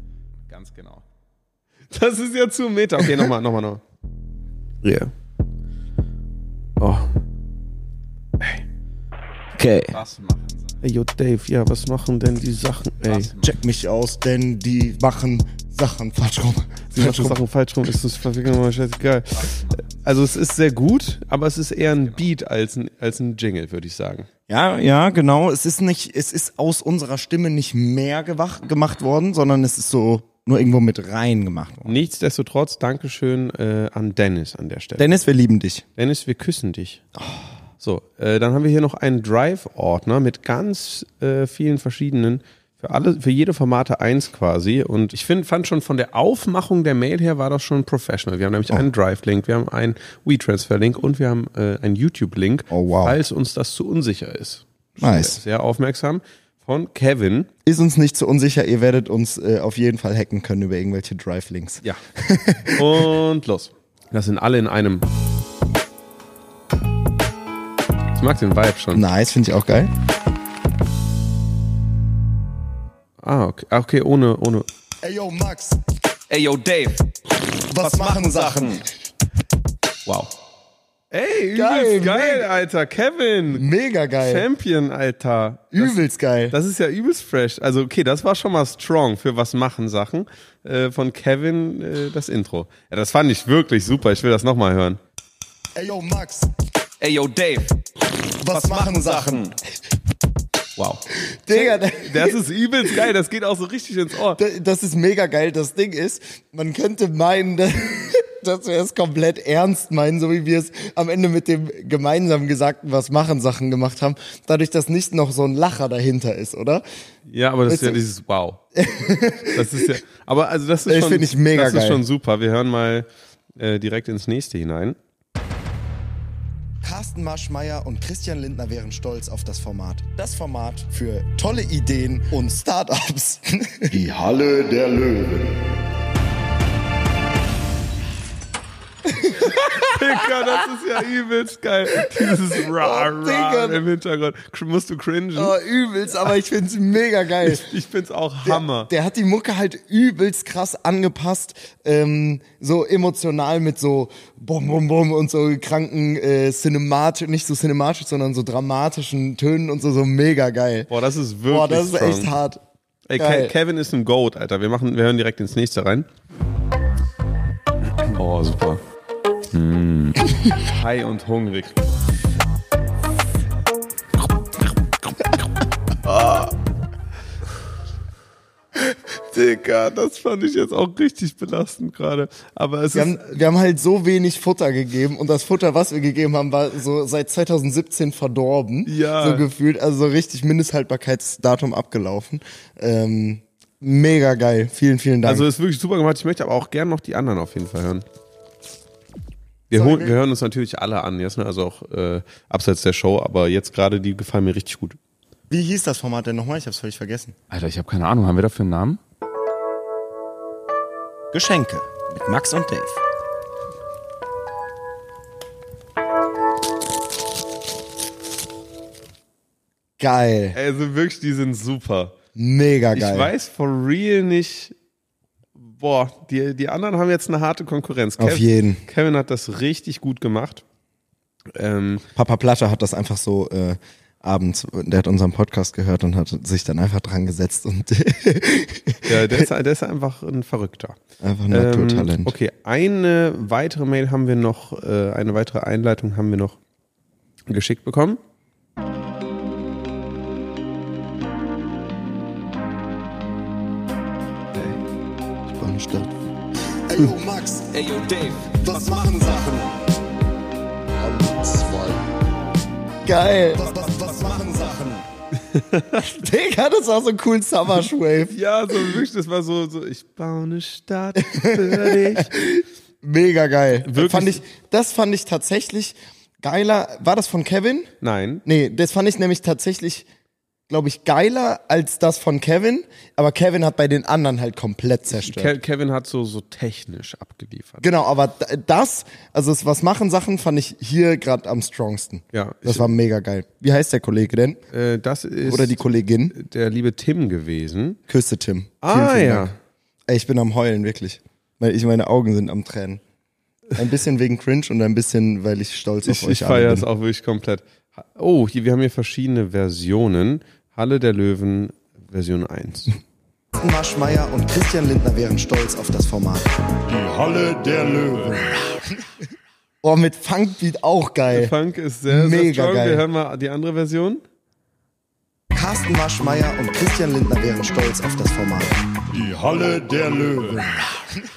Speaker 1: Das ist ja zu Meta. Okay, nochmal, nochmal, nochmal. Yeah. Oh.
Speaker 2: Okay.
Speaker 6: Was machen Sachen?
Speaker 1: Ey, yo, Dave, ja, was machen denn die Sachen? Ey,
Speaker 2: Check mich aus, denn die machen Sachen falsch rum.
Speaker 1: sie machen Sachen falsch rum, ist das verwickeln mal scheißegal. Also es ist sehr gut, aber es ist eher ein Beat als ein, als ein Jingle, würde ich sagen.
Speaker 2: Ja, ja, genau. Es ist nicht, es ist aus unserer Stimme nicht mehr gemacht worden, sondern es ist so nur irgendwo mit rein gemacht worden.
Speaker 1: Nichtsdestotrotz, Dankeschön äh, an Dennis an der Stelle.
Speaker 2: Dennis, wir lieben dich.
Speaker 1: Dennis, wir küssen dich. So, äh, dann haben wir hier noch einen Drive-Ordner mit ganz äh, vielen verschiedenen, für alle, für jede Formate eins quasi. Und ich find, fand schon von der Aufmachung der Mail her war das schon professional. Wir haben nämlich einen Drive-Link, wir haben einen WeTransfer-Link und wir haben äh, einen YouTube-Link,
Speaker 2: Oh, wow.
Speaker 1: falls uns das zu unsicher ist.
Speaker 2: Nice.
Speaker 1: Sehr aufmerksam. Von Kevin.
Speaker 2: Ist uns nicht so unsicher, ihr werdet uns äh, auf jeden Fall hacken können über irgendwelche Drive-Links.
Speaker 1: Ja. Und los. Das sind alle in einem. Ich mag den Vibe schon.
Speaker 2: Nice, finde ich auch geil.
Speaker 1: Ah, okay, Ah, okay ohne, ohne.
Speaker 2: Ey, yo, Max,
Speaker 6: Ey, yo, Dave.
Speaker 2: was, machen Sachen?
Speaker 1: Wow. Ey,
Speaker 2: Geil,
Speaker 1: übelst geil,
Speaker 2: mega.
Speaker 1: Alter. Kevin.
Speaker 2: Mega geil.
Speaker 1: Champion, Alter. Das,
Speaker 2: Übelst geil.
Speaker 1: das ist ja übelst fresh. Also, okay, das war schon mal strong für was machen Sachen. Äh, von Kevin äh, das Intro. Ja, das fand ich wirklich super. Ich will das nochmal hören.
Speaker 2: Ey, yo, Max,
Speaker 6: Ey, yo, Dave.
Speaker 2: was, machen Sachen?
Speaker 1: Wow.
Speaker 2: Digga,
Speaker 1: Das ist übelst geil. Das geht auch so richtig ins Ohr.
Speaker 2: das ist mega geil. Das Ding ist, man könnte meinen, dass wir es komplett ernst meinen, so wie wir es am Ende mit dem gemeinsam gesagten Was machen Sachen gemacht haben, dadurch, dass nicht noch so ein Lacher dahinter ist, oder?
Speaker 1: Ja, aber das ist ja
Speaker 2: Weißt du-
Speaker 1: dieses Wow. Das ist ja, aber also das ist
Speaker 2: Das
Speaker 1: schon,
Speaker 2: finde ich mega
Speaker 1: das ist
Speaker 2: geil.
Speaker 1: schon super. Wir hören mal äh, direkt ins nächste hinein.
Speaker 2: Carsten Maschmeyer und Christian Lindner wären stolz auf das Format. Das Format für tolle Ideen und Startups.
Speaker 5: Die Halle der Löwen.
Speaker 1: Digga, das ist ja übelst geil. Dieses Ra,
Speaker 2: Oh, Digga.
Speaker 1: Ra im Hintergrund. Musst du cringen?
Speaker 2: oh, übelst, aber ich find's mega geil.
Speaker 1: Ich find's auch Hammer.
Speaker 2: Der, der hat die Mucke halt übelst krass angepasst, ähm, so emotional mit so Bum Bum Bum und so kranken äh, cinematisch, nicht so cinematisch, sondern so dramatischen Tönen und so, so mega geil.
Speaker 1: Boah, das ist wirklich
Speaker 2: Boah, das ist
Speaker 1: strong.
Speaker 2: echt hart.
Speaker 1: Ey,
Speaker 2: Geil.
Speaker 1: Ke Kevin ist ein Goat, Alter. Wir machen, wir hören direkt ins nächste rein.
Speaker 6: Oh, super.
Speaker 1: High und hungrig. Digga, das fand ich jetzt auch richtig belastend gerade. Aber es
Speaker 2: Wir
Speaker 1: ist,
Speaker 2: haben, wir haben halt so wenig Futter gegeben und das Futter, was wir gegeben haben, war so seit 2017 verdorben.
Speaker 1: Ja.
Speaker 2: So gefühlt, also so richtig Mindesthaltbarkeitsdatum abgelaufen. Ähm, mega geil. Vielen, vielen Dank.
Speaker 1: also ist wirklich super gemacht. Ich möchte aber auch gern noch die anderen auf jeden Fall hören. Wir, holen,
Speaker 2: wir-
Speaker 1: hören uns natürlich alle an, jetzt, ne? also auch äh, abseits der Show, aber jetzt gerade die gefallen mir richtig gut.
Speaker 2: Wie hieß das Format denn nochmal? Ich hab's völlig vergessen.
Speaker 6: Alter, ich habe keine Ahnung. Haben wir dafür einen Namen?
Speaker 2: Geschenke mit Max und Dave. Geil.
Speaker 1: Also wirklich, die sind super.
Speaker 2: Mega
Speaker 1: Ich
Speaker 2: geil.
Speaker 1: weiß for real nicht. Boah, die, die anderen haben jetzt eine harte Konkurrenz.
Speaker 2: Auf jeden.
Speaker 1: Kevin hat das richtig gut gemacht. Ähm,
Speaker 2: Papa Platte hat das einfach so äh, abends, der hat unseren Podcast gehört und hat sich dann einfach dran gesetzt und
Speaker 1: ja, der, ist, der ist einfach ein Verrückter.
Speaker 2: einfach ein
Speaker 1: Ähm,
Speaker 2: Naturtalent.
Speaker 1: okay, eine weitere Mail haben wir noch, äh, eine weitere Einleitung haben wir noch geschickt bekommen.
Speaker 2: Stadt.
Speaker 7: Ey, yo, Max,
Speaker 6: Ey, yo, Dave.
Speaker 7: was machen Sachen?
Speaker 5: Alle zwei.
Speaker 2: Geil.
Speaker 7: Was, was, was machen Sachen?
Speaker 2: Digga, das war so ein cool Summer Wave.
Speaker 1: Ja, so wirklich, das war so, so ich baue eine Stadt für dich.
Speaker 2: Mega geil.
Speaker 1: Wirklich?
Speaker 2: Fand ich, das fand ich tatsächlich geiler. War das von Kevin?
Speaker 1: Nein.
Speaker 2: Nee, das fand ich nämlich tatsächlich, glaube ich, geiler als das von Kevin. Aber Kevin hat bei den anderen halt komplett zerstört.
Speaker 1: Ke Kevin hat so, so technisch abgeliefert.
Speaker 2: genau, aber das, also das was machen Sachen, fand ich hier gerade am strongsten.
Speaker 1: Ja,
Speaker 2: Das war mega geil. Wie heißt der Kollege denn?
Speaker 1: Äh, das ist
Speaker 2: Oder die Kollegin?
Speaker 1: der liebe Tim gewesen.
Speaker 2: Küsse Tim.
Speaker 1: Ah, ja.
Speaker 2: Dank. Ey, ich bin am Heulen, wirklich. Weil ich, meine Augen sind am Tränen. Ein bisschen wegen Cringe und ein bisschen, weil ich stolz auf
Speaker 1: Ich,
Speaker 2: euch
Speaker 1: ich feiere es
Speaker 2: bin.
Speaker 1: auch wirklich komplett. Oh, hier, wir haben hier verschiedene Versionen. Halle der Löwen, Version 1.
Speaker 2: Marschmeier und Christian Lindner wären stolz auf das Format.
Speaker 7: Die Halle der Löwen.
Speaker 2: Oh, mit Funkbeat auch geil.
Speaker 1: Funk ist sehr, sehr
Speaker 2: Mega
Speaker 1: strong.
Speaker 2: geil.
Speaker 1: Wir hören mal die andere Version.
Speaker 2: Carsten Marschmeier und Christian Lindner wären stolz auf das Format.
Speaker 7: Die Halle der Löwen.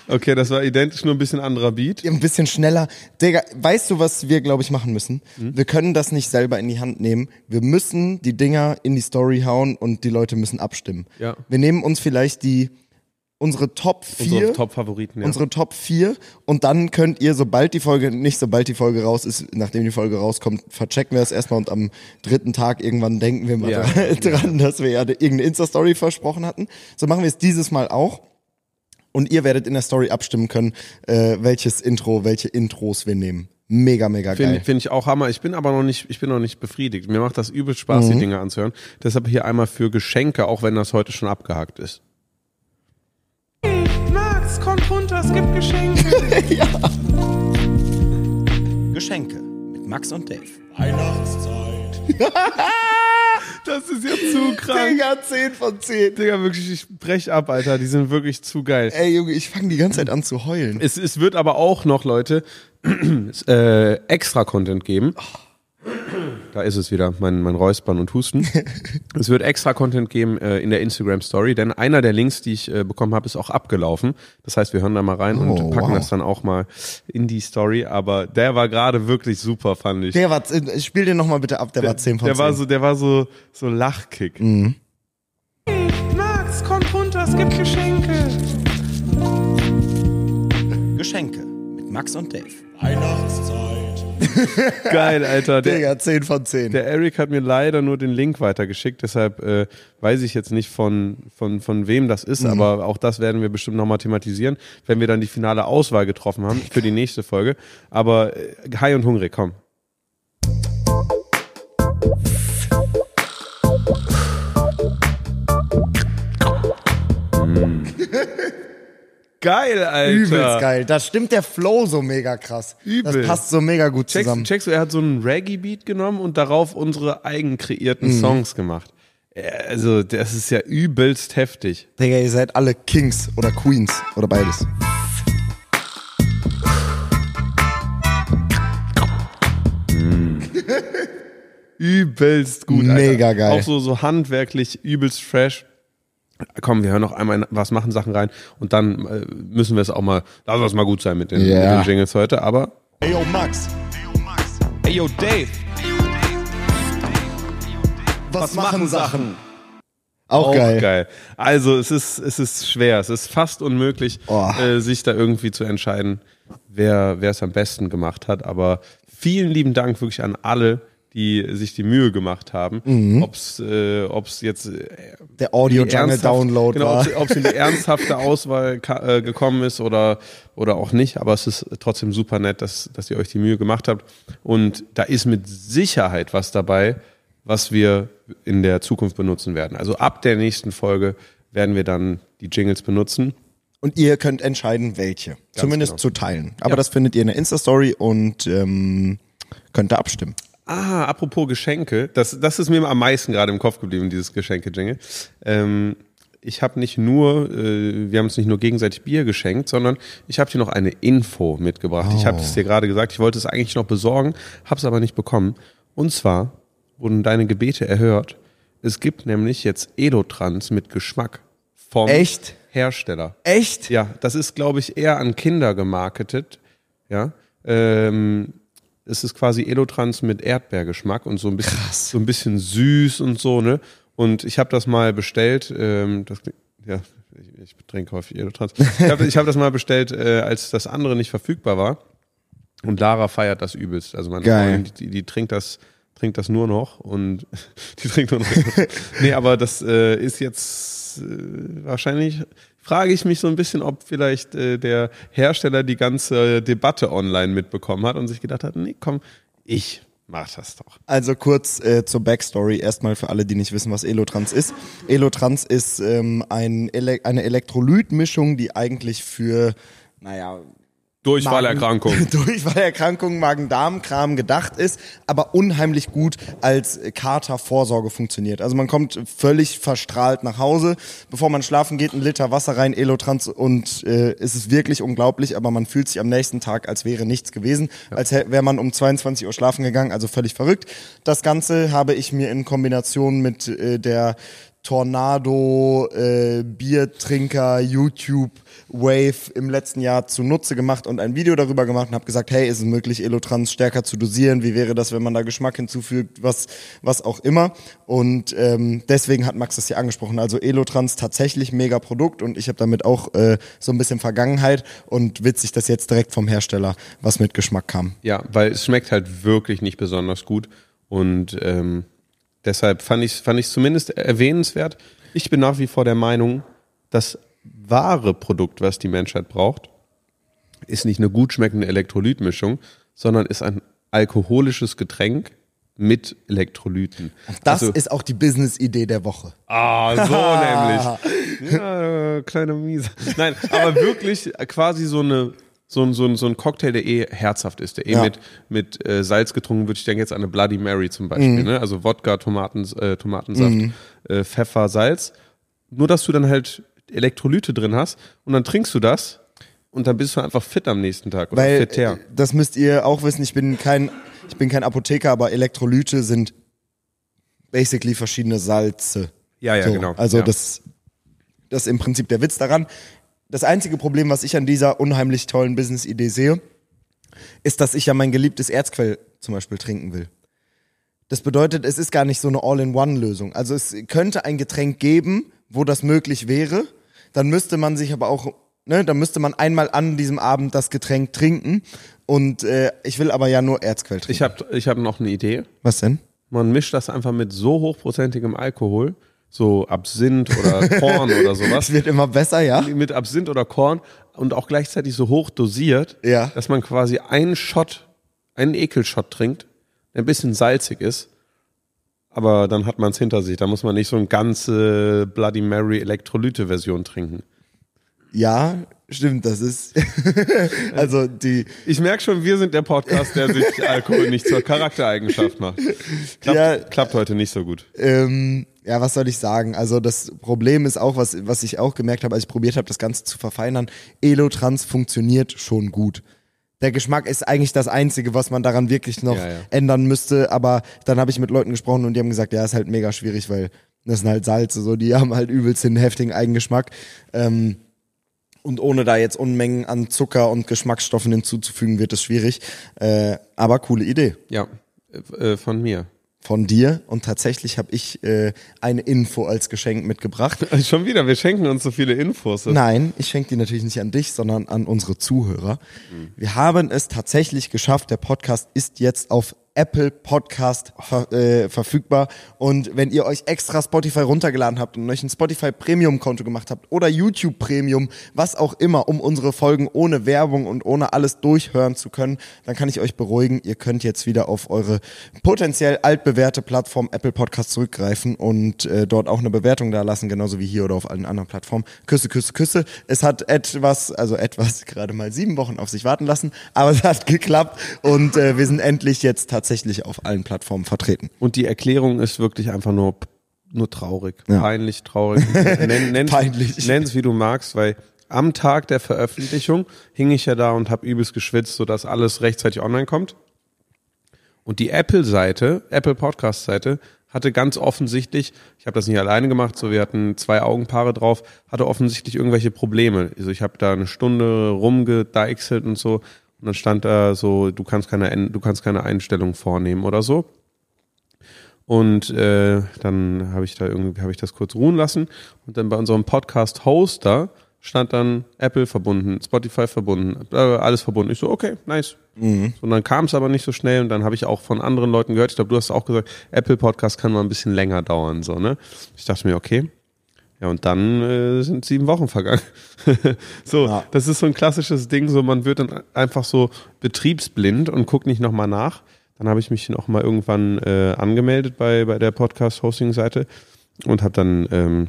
Speaker 1: Okay, das war identisch, nur ein bisschen anderer Beat.
Speaker 2: Ein bisschen schneller. Digga, weißt du, was wir, glaube ich, machen müssen?
Speaker 1: Hm?
Speaker 2: Wir können das nicht selber in die Hand nehmen. Wir müssen die Dinger in die Story hauen und die Leute müssen abstimmen.
Speaker 1: Ja.
Speaker 2: Wir nehmen uns vielleicht die, unsere Top 4.
Speaker 1: Unsere Top-Favoriten, ja.
Speaker 2: unsere Top 4 und dann könnt ihr, sobald die Folge, nicht sobald die Folge raus ist, nachdem die Folge rauskommt, verchecken wir es erstmal und am dritten Tag irgendwann denken wir mal
Speaker 1: Ja.
Speaker 2: dran, dran, dass wir ja irgendeine Insta-Story versprochen hatten. So machen wir es dieses Mal auch. Und ihr werdet in der Story abstimmen können, äh, welches Intro, welche Intros wir nehmen. Mega, mega
Speaker 1: Finde
Speaker 2: geil.
Speaker 1: find ich auch Hammer. Ich bin aber noch nicht, ich bin noch nicht befriedigt. Mir macht das übel Spaß,
Speaker 2: Mhm.
Speaker 1: die Dinge anzuhören. Deshalb hier einmal für Geschenke, auch wenn das heute schon abgehakt ist.
Speaker 6: Max, kommt runter, es gibt Geschenke.
Speaker 2: Geschenke mit Max und Dave.
Speaker 7: Weihnachtszeit.
Speaker 1: Das ist ja zu krank.
Speaker 2: Digga, 10 von 10.
Speaker 1: Digga, wirklich, ich brech ab, Alter. Die sind wirklich zu geil.
Speaker 2: Ey, Junge, ich fange die ganze Zeit an zu heulen.
Speaker 1: Es, es wird aber auch noch, Leute, äh, extra Content geben. Da ist es wieder, mein, mein Räuspern und Husten. es wird extra Content geben äh, in der Instagram Story, denn einer der Links, die ich äh, bekommen habe, ist auch abgelaufen. Das heißt, wir hören da mal rein und
Speaker 2: Oh,
Speaker 1: packen
Speaker 2: wow.
Speaker 1: das dann auch mal in die Story. Aber der war gerade wirklich super, fand ich.
Speaker 2: Der war, äh, spiel den nochmal bitte ab, der, war 10 von
Speaker 1: der
Speaker 2: 10.
Speaker 1: war so, der war so, so Lachkick.
Speaker 6: Max, kommt runter, es gibt Geschenke.
Speaker 2: Geschenke mit Max und Dave.
Speaker 7: Weihnachtszeit.
Speaker 1: Geil, Alter. Der,
Speaker 2: Digga, 10 von 10.
Speaker 1: Der Eric hat mir leider nur den Link weitergeschickt, deshalb äh, weiß ich jetzt nicht von, von, von wem das ist, aber auch das werden wir bestimmt nochmal thematisieren, wenn wir dann die finale Auswahl getroffen haben für die nächste Folge. Aber äh, High und Hungrig, komm. Mm. Geil, Alter.
Speaker 2: Übelst geil. Da stimmt der Flow so mega krass.
Speaker 1: Übel.
Speaker 2: Das passt so mega gut
Speaker 1: Checkst,
Speaker 2: zusammen.
Speaker 1: checkst du, er hat so einen Reggae-Beat genommen und darauf unsere eigen kreierten
Speaker 2: Mhm.
Speaker 1: Songs gemacht. Äh, Also, das ist ja übelst heftig.
Speaker 2: Digga, ihr seid alle Kings oder Queens oder beides.
Speaker 1: Übelst gut.
Speaker 2: Mega geil.
Speaker 1: Auch so, so handwerklich übelst fresh. Komm, wir hören noch einmal in was machen Sachen rein und dann äh, müssen wir es auch mal, lass es mal gut sein mit den,
Speaker 2: Ja.
Speaker 1: mit den Jingles heute, aber
Speaker 7: Ey, yo, Max.
Speaker 6: Ey, yo, Dave.
Speaker 7: Was, machen Sachen?
Speaker 2: Auch, geil.
Speaker 1: geil. Also es ist, es ist schwer, es ist fast unmöglich,
Speaker 2: Oh.
Speaker 1: äh, sich da irgendwie zu entscheiden, wer wer es am besten gemacht hat. Aber vielen lieben Dank wirklich an alle, die sich die Mühe gemacht haben.
Speaker 2: Mhm.
Speaker 1: Ob's äh, ob's jetzt äh,
Speaker 2: Der Audio Jungle Download
Speaker 1: genau,
Speaker 2: war.
Speaker 1: Ob es in die ernsthafte Auswahl äh, gekommen ist oder, oder auch nicht, aber es ist trotzdem super nett, dass, dass ihr euch die Mühe gemacht habt. Und da ist mit Sicherheit was dabei, was wir in der Zukunft benutzen werden. Also ab der nächsten Folge werden wir dann die Jingles benutzen.
Speaker 2: Und ihr könnt entscheiden, welche. Zumindest
Speaker 1: genau.
Speaker 2: zu teilen. Aber
Speaker 1: Ja.
Speaker 2: das findet ihr in der Insta-Story und ähm, könnt da abstimmen.
Speaker 1: Ah, apropos Geschenke, das, das ist mir am meisten gerade im Kopf geblieben, dieses Geschenke-Jingle. Ähm, ich habe nicht nur, äh, wir haben uns nicht nur gegenseitig Bier geschenkt, sondern ich habe dir noch eine Info mitgebracht. Ich habe es dir gerade gesagt, ich wollte es eigentlich noch besorgen, habe es aber nicht bekommen. Und zwar wurden deine Gebete erhört. Es gibt nämlich jetzt Elotrans mit Geschmack vom
Speaker 2: Echt?
Speaker 1: Hersteller.
Speaker 2: Echt?
Speaker 1: Ja, das ist, glaube ich, eher an Kinder gemarketet. Ja. Ähm, es ist quasi Elotrans mit Erdbeergeschmack und so ein bisschen, so ein bisschen süß und so, ne? Und ich habe das mal bestellt. Ähm, das, ja, ich, ich trinke häufig Elotrans. Ich habe ich hab das mal bestellt, äh, als das andere nicht verfügbar war. Und Lara feiert das übelst. Also meine
Speaker 2: Geil.
Speaker 1: Freundin, die, die trinkt das, trinkt das nur noch und die trinkt nur noch. nee, aber das äh, ist jetzt äh, wahrscheinlich. Frage ich mich so ein bisschen, ob vielleicht äh, der Hersteller die ganze Debatte online mitbekommen hat und sich gedacht hat, nee, komm, ich mach das doch.
Speaker 2: Also kurz äh, zur Backstory, erstmal für alle, die nicht wissen, was Elotrans ist. Elotrans ist ähm, ein Ele eine Elektrolytmischung, die eigentlich für, naja,
Speaker 1: Durchfallerkrankung.
Speaker 2: Durchfallerkrankung, Magen-Darm-Kram gedacht ist, aber unheimlich gut als Katervorsorge funktioniert. Also man kommt völlig verstrahlt nach Hause, bevor man schlafen geht, ein Liter Wasser rein, Elotrans und äh, es ist wirklich unglaublich, aber man fühlt sich am nächsten Tag, als wäre nichts gewesen, als wäre man um 22 Uhr schlafen gegangen, also völlig verrückt. Das Ganze habe ich mir in Kombination mit äh, der Tornado, äh, Biertrinker, YouTube, Wave im letzten Jahr zunutze gemacht und ein Video darüber gemacht und habe gesagt, hey, ist es möglich, Elotrans stärker zu dosieren? Wie wäre das, wenn man da Geschmack hinzufügt? Was, was auch immer. Und ähm, deswegen hat Max das hier angesprochen. Also Elotrans tatsächlich mega Produkt und ich habe damit auch äh, so ein bisschen Vergangenheit und witzig, dass jetzt direkt vom Hersteller was mit Geschmack kam.
Speaker 1: Ja, weil es schmeckt halt wirklich nicht besonders gut. Und ähm, deshalb fand ich es fand ich's zumindest erwähnenswert. Ich bin nach wie vor der Meinung, das wahre Produkt, was die Menschheit braucht, ist nicht eine gut schmeckende Elektrolytmischung, sondern ist ein alkoholisches Getränk mit Elektrolyten.
Speaker 2: Das
Speaker 1: Also-
Speaker 2: ist auch die Business-Idee der Woche.
Speaker 1: Ah, so nämlich. Ja, kleiner Mieser. Nein, aber wirklich quasi so eine so ein, so ein, so ein Cocktail, der eh herzhaft ist, der eh
Speaker 2: Ja.
Speaker 1: mit, mit äh, Salz getrunken wird. Ich denke jetzt an eine Bloody Mary zum Beispiel, ne? Also Wodka, Tomaten, äh, Tomatensaft, äh, Pfeffer, Salz. Nur, dass du dann halt Elektrolyte drin hast und dann trinkst du das und dann bist du einfach fit am nächsten Tag oder
Speaker 2: Weil
Speaker 1: fitter.
Speaker 2: äh, das müsst ihr auch wissen, ich bin kein ich bin kein Apotheker, aber Elektrolyte sind basically verschiedene Salze.
Speaker 1: Ja, ja,
Speaker 2: so,
Speaker 1: genau.
Speaker 2: Also
Speaker 1: ja.
Speaker 2: das das ist im Prinzip der Witz daran. Das einzige Problem, was ich an dieser unheimlich tollen Business-Idee sehe, ist, dass ich ja mein geliebtes Erzquell zum Beispiel trinken will. Das bedeutet, es ist gar nicht so eine All-in-One-Lösung. Also es könnte ein Getränk geben, wo das möglich wäre. Dann müsste man sich aber auch, ne, dann müsste man einmal an diesem Abend das Getränk trinken. Und äh, ich will aber ja nur Erzquell trinken.
Speaker 1: Ich habe ich hab noch eine Idee.
Speaker 2: Was denn?
Speaker 1: Man mischt das einfach mit so hochprozentigem Alkohol, so Absinth oder Korn oder
Speaker 2: Es
Speaker 1: sowas.
Speaker 2: wird immer besser, ja?
Speaker 1: Mit Absinth oder Korn und auch gleichzeitig so hoch dosiert,
Speaker 2: Ja.
Speaker 1: dass man quasi einen Shot, einen Ekelshot trinkt, der ein bisschen salzig ist. Aber dann hat man es hinter sich. Da muss man nicht so eine ganze Bloody Mary Elektrolyte-Version trinken.
Speaker 2: Ja, stimmt, das ist. also die.
Speaker 1: Ich merke schon, wir sind der Podcast, der sich Alkohol nicht zur Charaktereigenschaft macht. Klappt,
Speaker 2: Ja.
Speaker 1: klappt heute nicht so gut.
Speaker 2: Ähm, ja, was soll ich sagen? Also das Problem ist auch, was, was ich auch gemerkt habe, als ich probiert habe, das Ganze zu verfeinern, Elotrans funktioniert schon gut. Der Geschmack ist eigentlich das Einzige, was man daran wirklich noch
Speaker 1: Ja, ja.
Speaker 2: ändern müsste. Aber dann habe ich mit Leuten gesprochen und die haben gesagt, ja, ist halt mega schwierig, weil das sind halt Salze, so die haben halt übelst den heftigen Eigengeschmack. Ähm, und ohne da jetzt Unmengen an Zucker und Geschmacksstoffen hinzuzufügen, wird es schwierig. Äh, aber coole Idee
Speaker 1: Ja, äh, von mir.
Speaker 2: Von dir und tatsächlich habe ich äh, eine Info als Geschenk mitgebracht.
Speaker 1: Schon wieder, wir schenken uns so viele Infos.
Speaker 2: Nein, ich schenke die natürlich nicht an dich, sondern an unsere Zuhörer. Wir haben es tatsächlich geschafft. Der Podcast ist jetzt auf Apple Podcast ver äh, verfügbar. Und wenn ihr euch extra Spotify runtergeladen habt und euch ein Spotify Premium Konto gemacht habt oder YouTube Premium, was auch immer, um unsere Folgen ohne Werbung und ohne alles durchhören zu können, dann kann ich euch beruhigen, ihr könnt jetzt wieder auf eure potenziell altbewährte Plattform Apple Podcast zurückgreifen und äh, dort auch eine Bewertung da lassen, genauso wie hier oder auf allen anderen Plattformen. Küsse, Küsse, Küsse. Es hat etwas, also etwas gerade mal sieben Wochen auf sich warten lassen, aber es hat geklappt und äh, wir sind endlich jetzt tatsächlich auf allen Plattformen vertreten.
Speaker 1: Und die Erklärung ist wirklich einfach nur, nur traurig.
Speaker 2: Ja.
Speaker 1: Peinlich traurig. Nenn, nenn's,
Speaker 2: Peinlich.
Speaker 1: Nenn's wie du magst, weil am Tag der Veröffentlichung hing ich ja da und habe übelst geschwitzt, sodass alles rechtzeitig online kommt. Und die Apple-Seite, Apple Podcast-Seite, hatte ganz offensichtlich, ich habe das nicht alleine gemacht, so wir hatten zwei Augenpaare drauf, hatte offensichtlich irgendwelche Probleme. Also ich habe da eine Stunde rumgedeichselt und so dann stand da so, du kannst keine, du kannst keine Einstellung vornehmen oder so. Und äh, dann habe ich da irgendwie habe ich das kurz ruhen lassen und dann bei unserem Podcast Hoster stand dann Apple verbunden, Spotify verbunden, äh, alles verbunden. Ich so okay, nice.
Speaker 2: Mhm.
Speaker 1: Und dann kam es aber nicht so schnell und dann habe ich auch von anderen Leuten gehört. Ich glaube, du hast auch gesagt, Apple Podcast kann mal ein bisschen länger dauern so ne. Ich dachte mir okay. Ja, und dann äh, sind sieben Wochen vergangen. so,
Speaker 2: Ja.
Speaker 1: das ist so ein klassisches Ding, so man wird dann einfach so betriebsblind und guckt nicht nochmal nach. Dann habe ich mich noch mal irgendwann äh, angemeldet bei, bei der Podcast-Hosting-Seite und habe dann, ähm,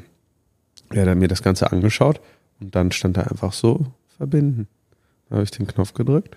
Speaker 1: ja, dann mir das Ganze angeschaut und dann stand da einfach so verbinden. Da habe ich den Knopf gedrückt.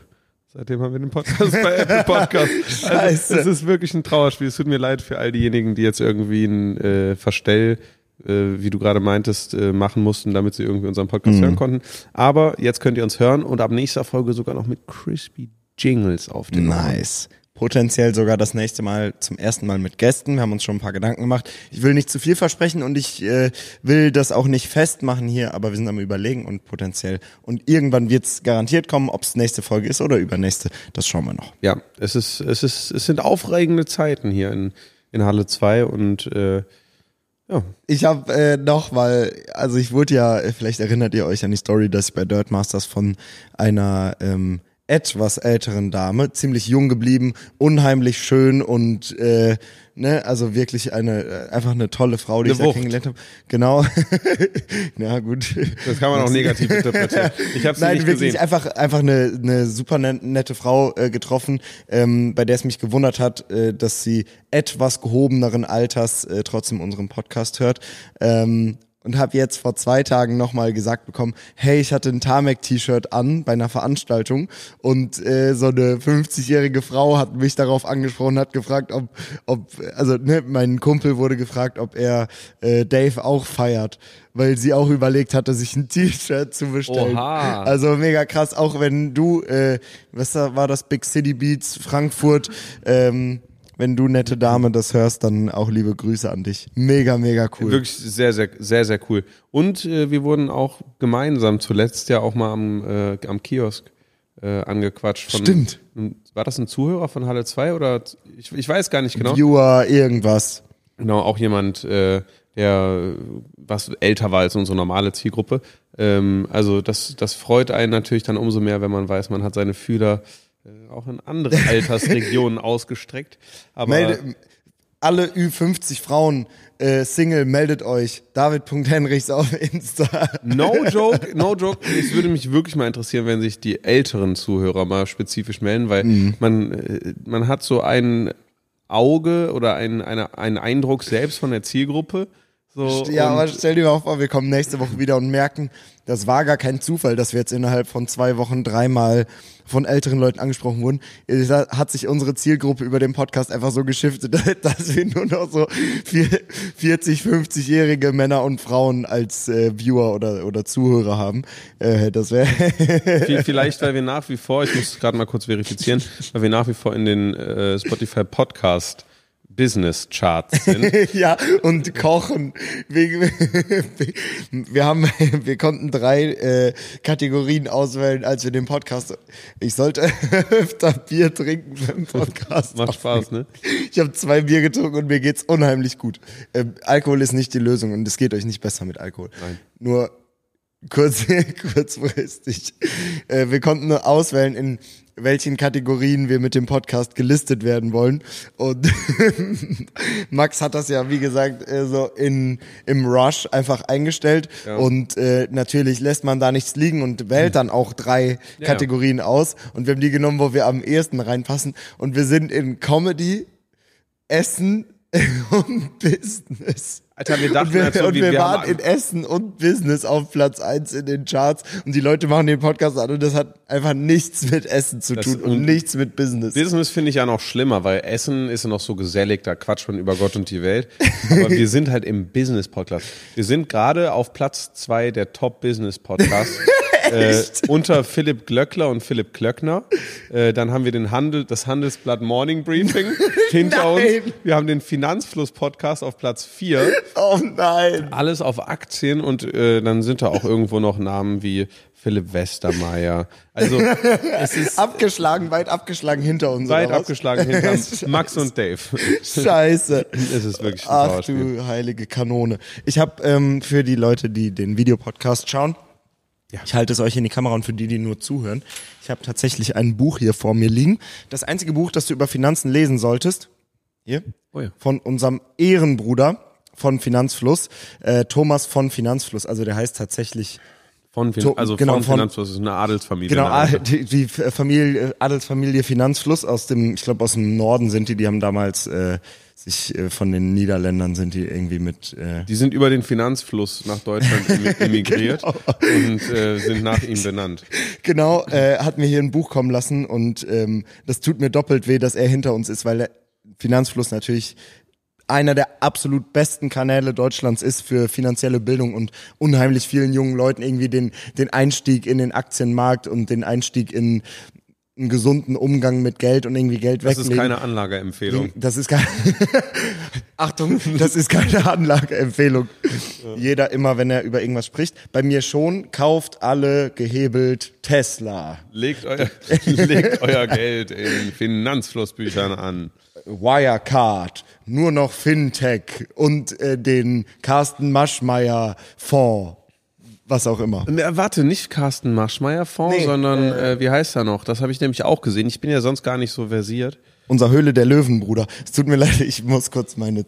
Speaker 1: Seitdem haben wir den Podcast bei Apple Podcast. Also,
Speaker 2: Scheiße.
Speaker 1: es ist wirklich ein Trauerspiel. Es tut mir leid für all diejenigen, die jetzt irgendwie ein äh, Verstell, wie du gerade meintest, äh, machen mussten, damit sie irgendwie unseren Podcast hören konnten. Aber jetzt könnt ihr uns hören und ab nächster Folge sogar noch mit Crispy Jingles auf den Ohren.
Speaker 2: Nice. Potenziell sogar das nächste Mal zum ersten Mal mit Gästen. Wir haben uns schon ein paar Gedanken gemacht. Ich will nicht zu viel versprechen und ich äh, will das auch nicht festmachen hier, aber wir sind am überlegen und potenziell. Und irgendwann wird's garantiert kommen, ob's nächste Folge ist oder übernächste. Das schauen wir noch.
Speaker 1: Ja, es ist, es ist, es sind aufregende Zeiten hier in, in Halle 2 und äh, ja,
Speaker 2: Ich habe äh, noch, weil, also ich wurde ja, vielleicht erinnert ihr euch an die Story, dass ich bei Dirt Masters von einer ähm, etwas älteren Dame, ziemlich jung geblieben, unheimlich schön und äh, ne, also wirklich eine äh, einfach eine tolle Frau, die
Speaker 1: Eine
Speaker 2: ich da
Speaker 1: Wucht.
Speaker 2: kennengelernt habe. Genau. ja, gut.
Speaker 1: das kann man auch negativ interpretieren. Ich habe sie
Speaker 2: Nein,
Speaker 1: nicht
Speaker 2: wirklich
Speaker 1: gesehen.
Speaker 2: einfach einfach eine, eine super net- nette Frau äh, getroffen, ähm, bei der es mich gewundert hat, äh, dass sie etwas gehobeneren Alters äh, trotzdem unseren Podcast hört. Ähm, und habe jetzt vor zwei Tagen nochmal gesagt bekommen, hey, ich hatte ein Tarmac-T-Shirt an bei einer Veranstaltung und äh, so eine 50-jährige Frau hat mich darauf angesprochen, hat gefragt, ob, ob also ne, mein Kumpel wurde gefragt, ob er äh, Dave auch feiert, weil sie auch überlegt hatte, sich ein T-Shirt zu bestellen.
Speaker 1: Oha.
Speaker 2: Also mega krass, auch wenn du, äh, was war das, Big City Beats, Frankfurt, ähm, wenn du nette Dame das hörst, dann auch liebe Grüße an dich. Mega, mega cool.
Speaker 1: Wirklich sehr, sehr, sehr, sehr cool. Und äh, wir wurden auch gemeinsam zuletzt ja auch mal am, äh, am Kiosk äh, angequatscht. Von,
Speaker 2: Stimmt.
Speaker 1: War das ein Zuhörer von Halle 2 oder ich, ich weiß gar nicht genau.
Speaker 2: Viewer, irgendwas.
Speaker 1: Genau, auch jemand, äh, der was älter war als unsere normale Zielgruppe. Ähm, also das, das freut einen natürlich dann umso mehr, wenn man weiß, man hat seine Fühler auch in andere Altersregionen ausgestreckt. Aber
Speaker 2: Melde, alle Ü50 Frauen, äh, Single, meldet euch. David.henrichs auf Insta.
Speaker 1: no joke, no joke. Es würde mich wirklich mal interessieren, wenn sich die älteren Zuhörer mal spezifisch melden, weil man, äh, man hat so ein Auge oder ein, eine, einen Eindruck selbst von der Zielgruppe. So,
Speaker 2: Ja, aber stell dir mal vor, wir kommen nächste Woche wieder und merken, das war gar kein Zufall, dass wir jetzt innerhalb von zwei Wochen dreimal von älteren Leuten angesprochen wurden. Es hat sich unsere Zielgruppe über den Podcast einfach so geschiftet, dass wir nur noch so vier- 40, 50-jährige Männer und Frauen als äh, Viewer oder, oder Zuhörer haben. Äh, das wäre
Speaker 1: Vi- Vielleicht, weil wir nach wie vor, ich muss gerade mal kurz verifizieren, weil wir nach wie vor in den äh, Spotify Podcast Business Charts sind.
Speaker 2: ja, und kochen. Wir, wir haben, wir konnten drei äh, Kategorien auswählen, als wir den Podcast. Ich sollte öfter Bier trinken beim Podcast.
Speaker 1: Macht Spaß, ne?
Speaker 2: Ich habe zwei Bier getrunken und mir geht's unheimlich gut. Ähm, Alkohol ist nicht die Lösung und es geht euch nicht besser mit Alkohol.
Speaker 1: Nein.
Speaker 2: Nur kurz, kurzfristig. Äh, wir konnten nur auswählen, in welchen Kategorien wir mit dem Podcast gelistet werden wollen. Und Max hat das ja, wie gesagt, äh, so in, im Rush einfach eingestellt. Und äh, natürlich lässt man da nichts liegen und wählt dann auch drei
Speaker 1: Ja.
Speaker 2: Kategorien aus. Und wir haben die genommen, wo wir am ehesten reinpassen. Und wir sind in Comedy, Essen und Business.
Speaker 1: Alter, wir dachten
Speaker 2: und wir,
Speaker 1: halt so,
Speaker 2: und wir,
Speaker 1: wir
Speaker 2: waren in Essen und Business auf Platz eins in den Charts und die Leute machen den Podcast an und das hat einfach nichts mit Essen zu
Speaker 1: Das-
Speaker 2: tun und,
Speaker 1: und-
Speaker 2: nichts mit Business.
Speaker 1: Business finde ich ja noch schlimmer, weil Essen ist ja noch so gesellig, da quatscht man über Gott und die Welt. Aber wir sind halt im Business-Podcast. Wir sind gerade auf Platz zwei der Top-Business-Podcasts. Äh, unter Philipp Glöckler und Philipp Klöckner. Äh, dann haben wir den Handel, das Handelsblatt Morning Briefing hinter uns. Wir haben den Finanzfluss Podcast auf Platz 4.
Speaker 2: Oh nein.
Speaker 1: Alles auf Aktien und äh, dann sind da auch irgendwo noch Namen wie Philipp Westermeier. Also es ist
Speaker 2: Abgeschlagen, weit abgeschlagen hinter uns.
Speaker 1: weit abgeschlagen hinter Max und Dave.
Speaker 2: Scheiße.
Speaker 1: Es ist wirklich ein
Speaker 2: Ach du heilige Kanone. Ich habe ähm, für die Leute, die den Videopodcast schauen, ich halte es euch in die Kamera und für die, die nur zuhören, ich habe tatsächlich ein Buch hier vor mir liegen. Das einzige Buch, das du über Finanzen lesen solltest, hier,
Speaker 1: Oh ja.
Speaker 2: von unserem Ehrenbruder von Finanzfluss, äh, Thomas von Finanzfluss. Also der heißt tatsächlich
Speaker 1: Von, fin
Speaker 2: To-
Speaker 1: also
Speaker 2: genau,
Speaker 1: von
Speaker 2: von-
Speaker 1: Finanzfluss ist eine Adelsfamilie.
Speaker 2: Genau, die, die Familie, Adelsfamilie Finanzfluss aus dem, ich glaube aus dem Norden sind die, die haben damals äh, sich äh, von den Niederländern sind die irgendwie mit äh,
Speaker 1: Die sind über den Finanzfluss nach Deutschland emi- emigriert
Speaker 2: Genau.
Speaker 1: und äh, sind nach ihm benannt.
Speaker 2: genau, äh, hat mir hier ein Buch kommen lassen und ähm, das tut mir doppelt weh, dass er hinter uns ist, weil der Finanzfluss natürlich einer der absolut besten Kanäle Deutschlands ist für finanzielle Bildung und unheimlich vielen jungen Leuten irgendwie den, den Einstieg in den Aktienmarkt und den Einstieg in einen gesunden Umgang mit Geld und irgendwie Geld
Speaker 1: Das
Speaker 2: weglegen.
Speaker 1: ist keine Anlageempfehlung.
Speaker 2: Das ist keine Achtung, das ist keine Anlageempfehlung. Jeder immer, wenn er über irgendwas spricht. Bei mir schon, kauft alle gehebelt Tesla.
Speaker 1: Legt euer, legt euer Geld in Finanzflussbüchern an.
Speaker 2: Wirecard, nur noch Fintech und äh, den Carsten Maschmeyer Fonds. Was auch immer.
Speaker 1: Ne, warte, nicht Carsten Maschmeyer Fonds,
Speaker 2: Nee,
Speaker 1: sondern äh, wie heißt er noch? Das habe ich nämlich auch gesehen. Ich bin ja sonst gar nicht so versiert.
Speaker 2: Unser Höhle der Löwen, Bruder. Es tut mir leid, ich muss kurz meine,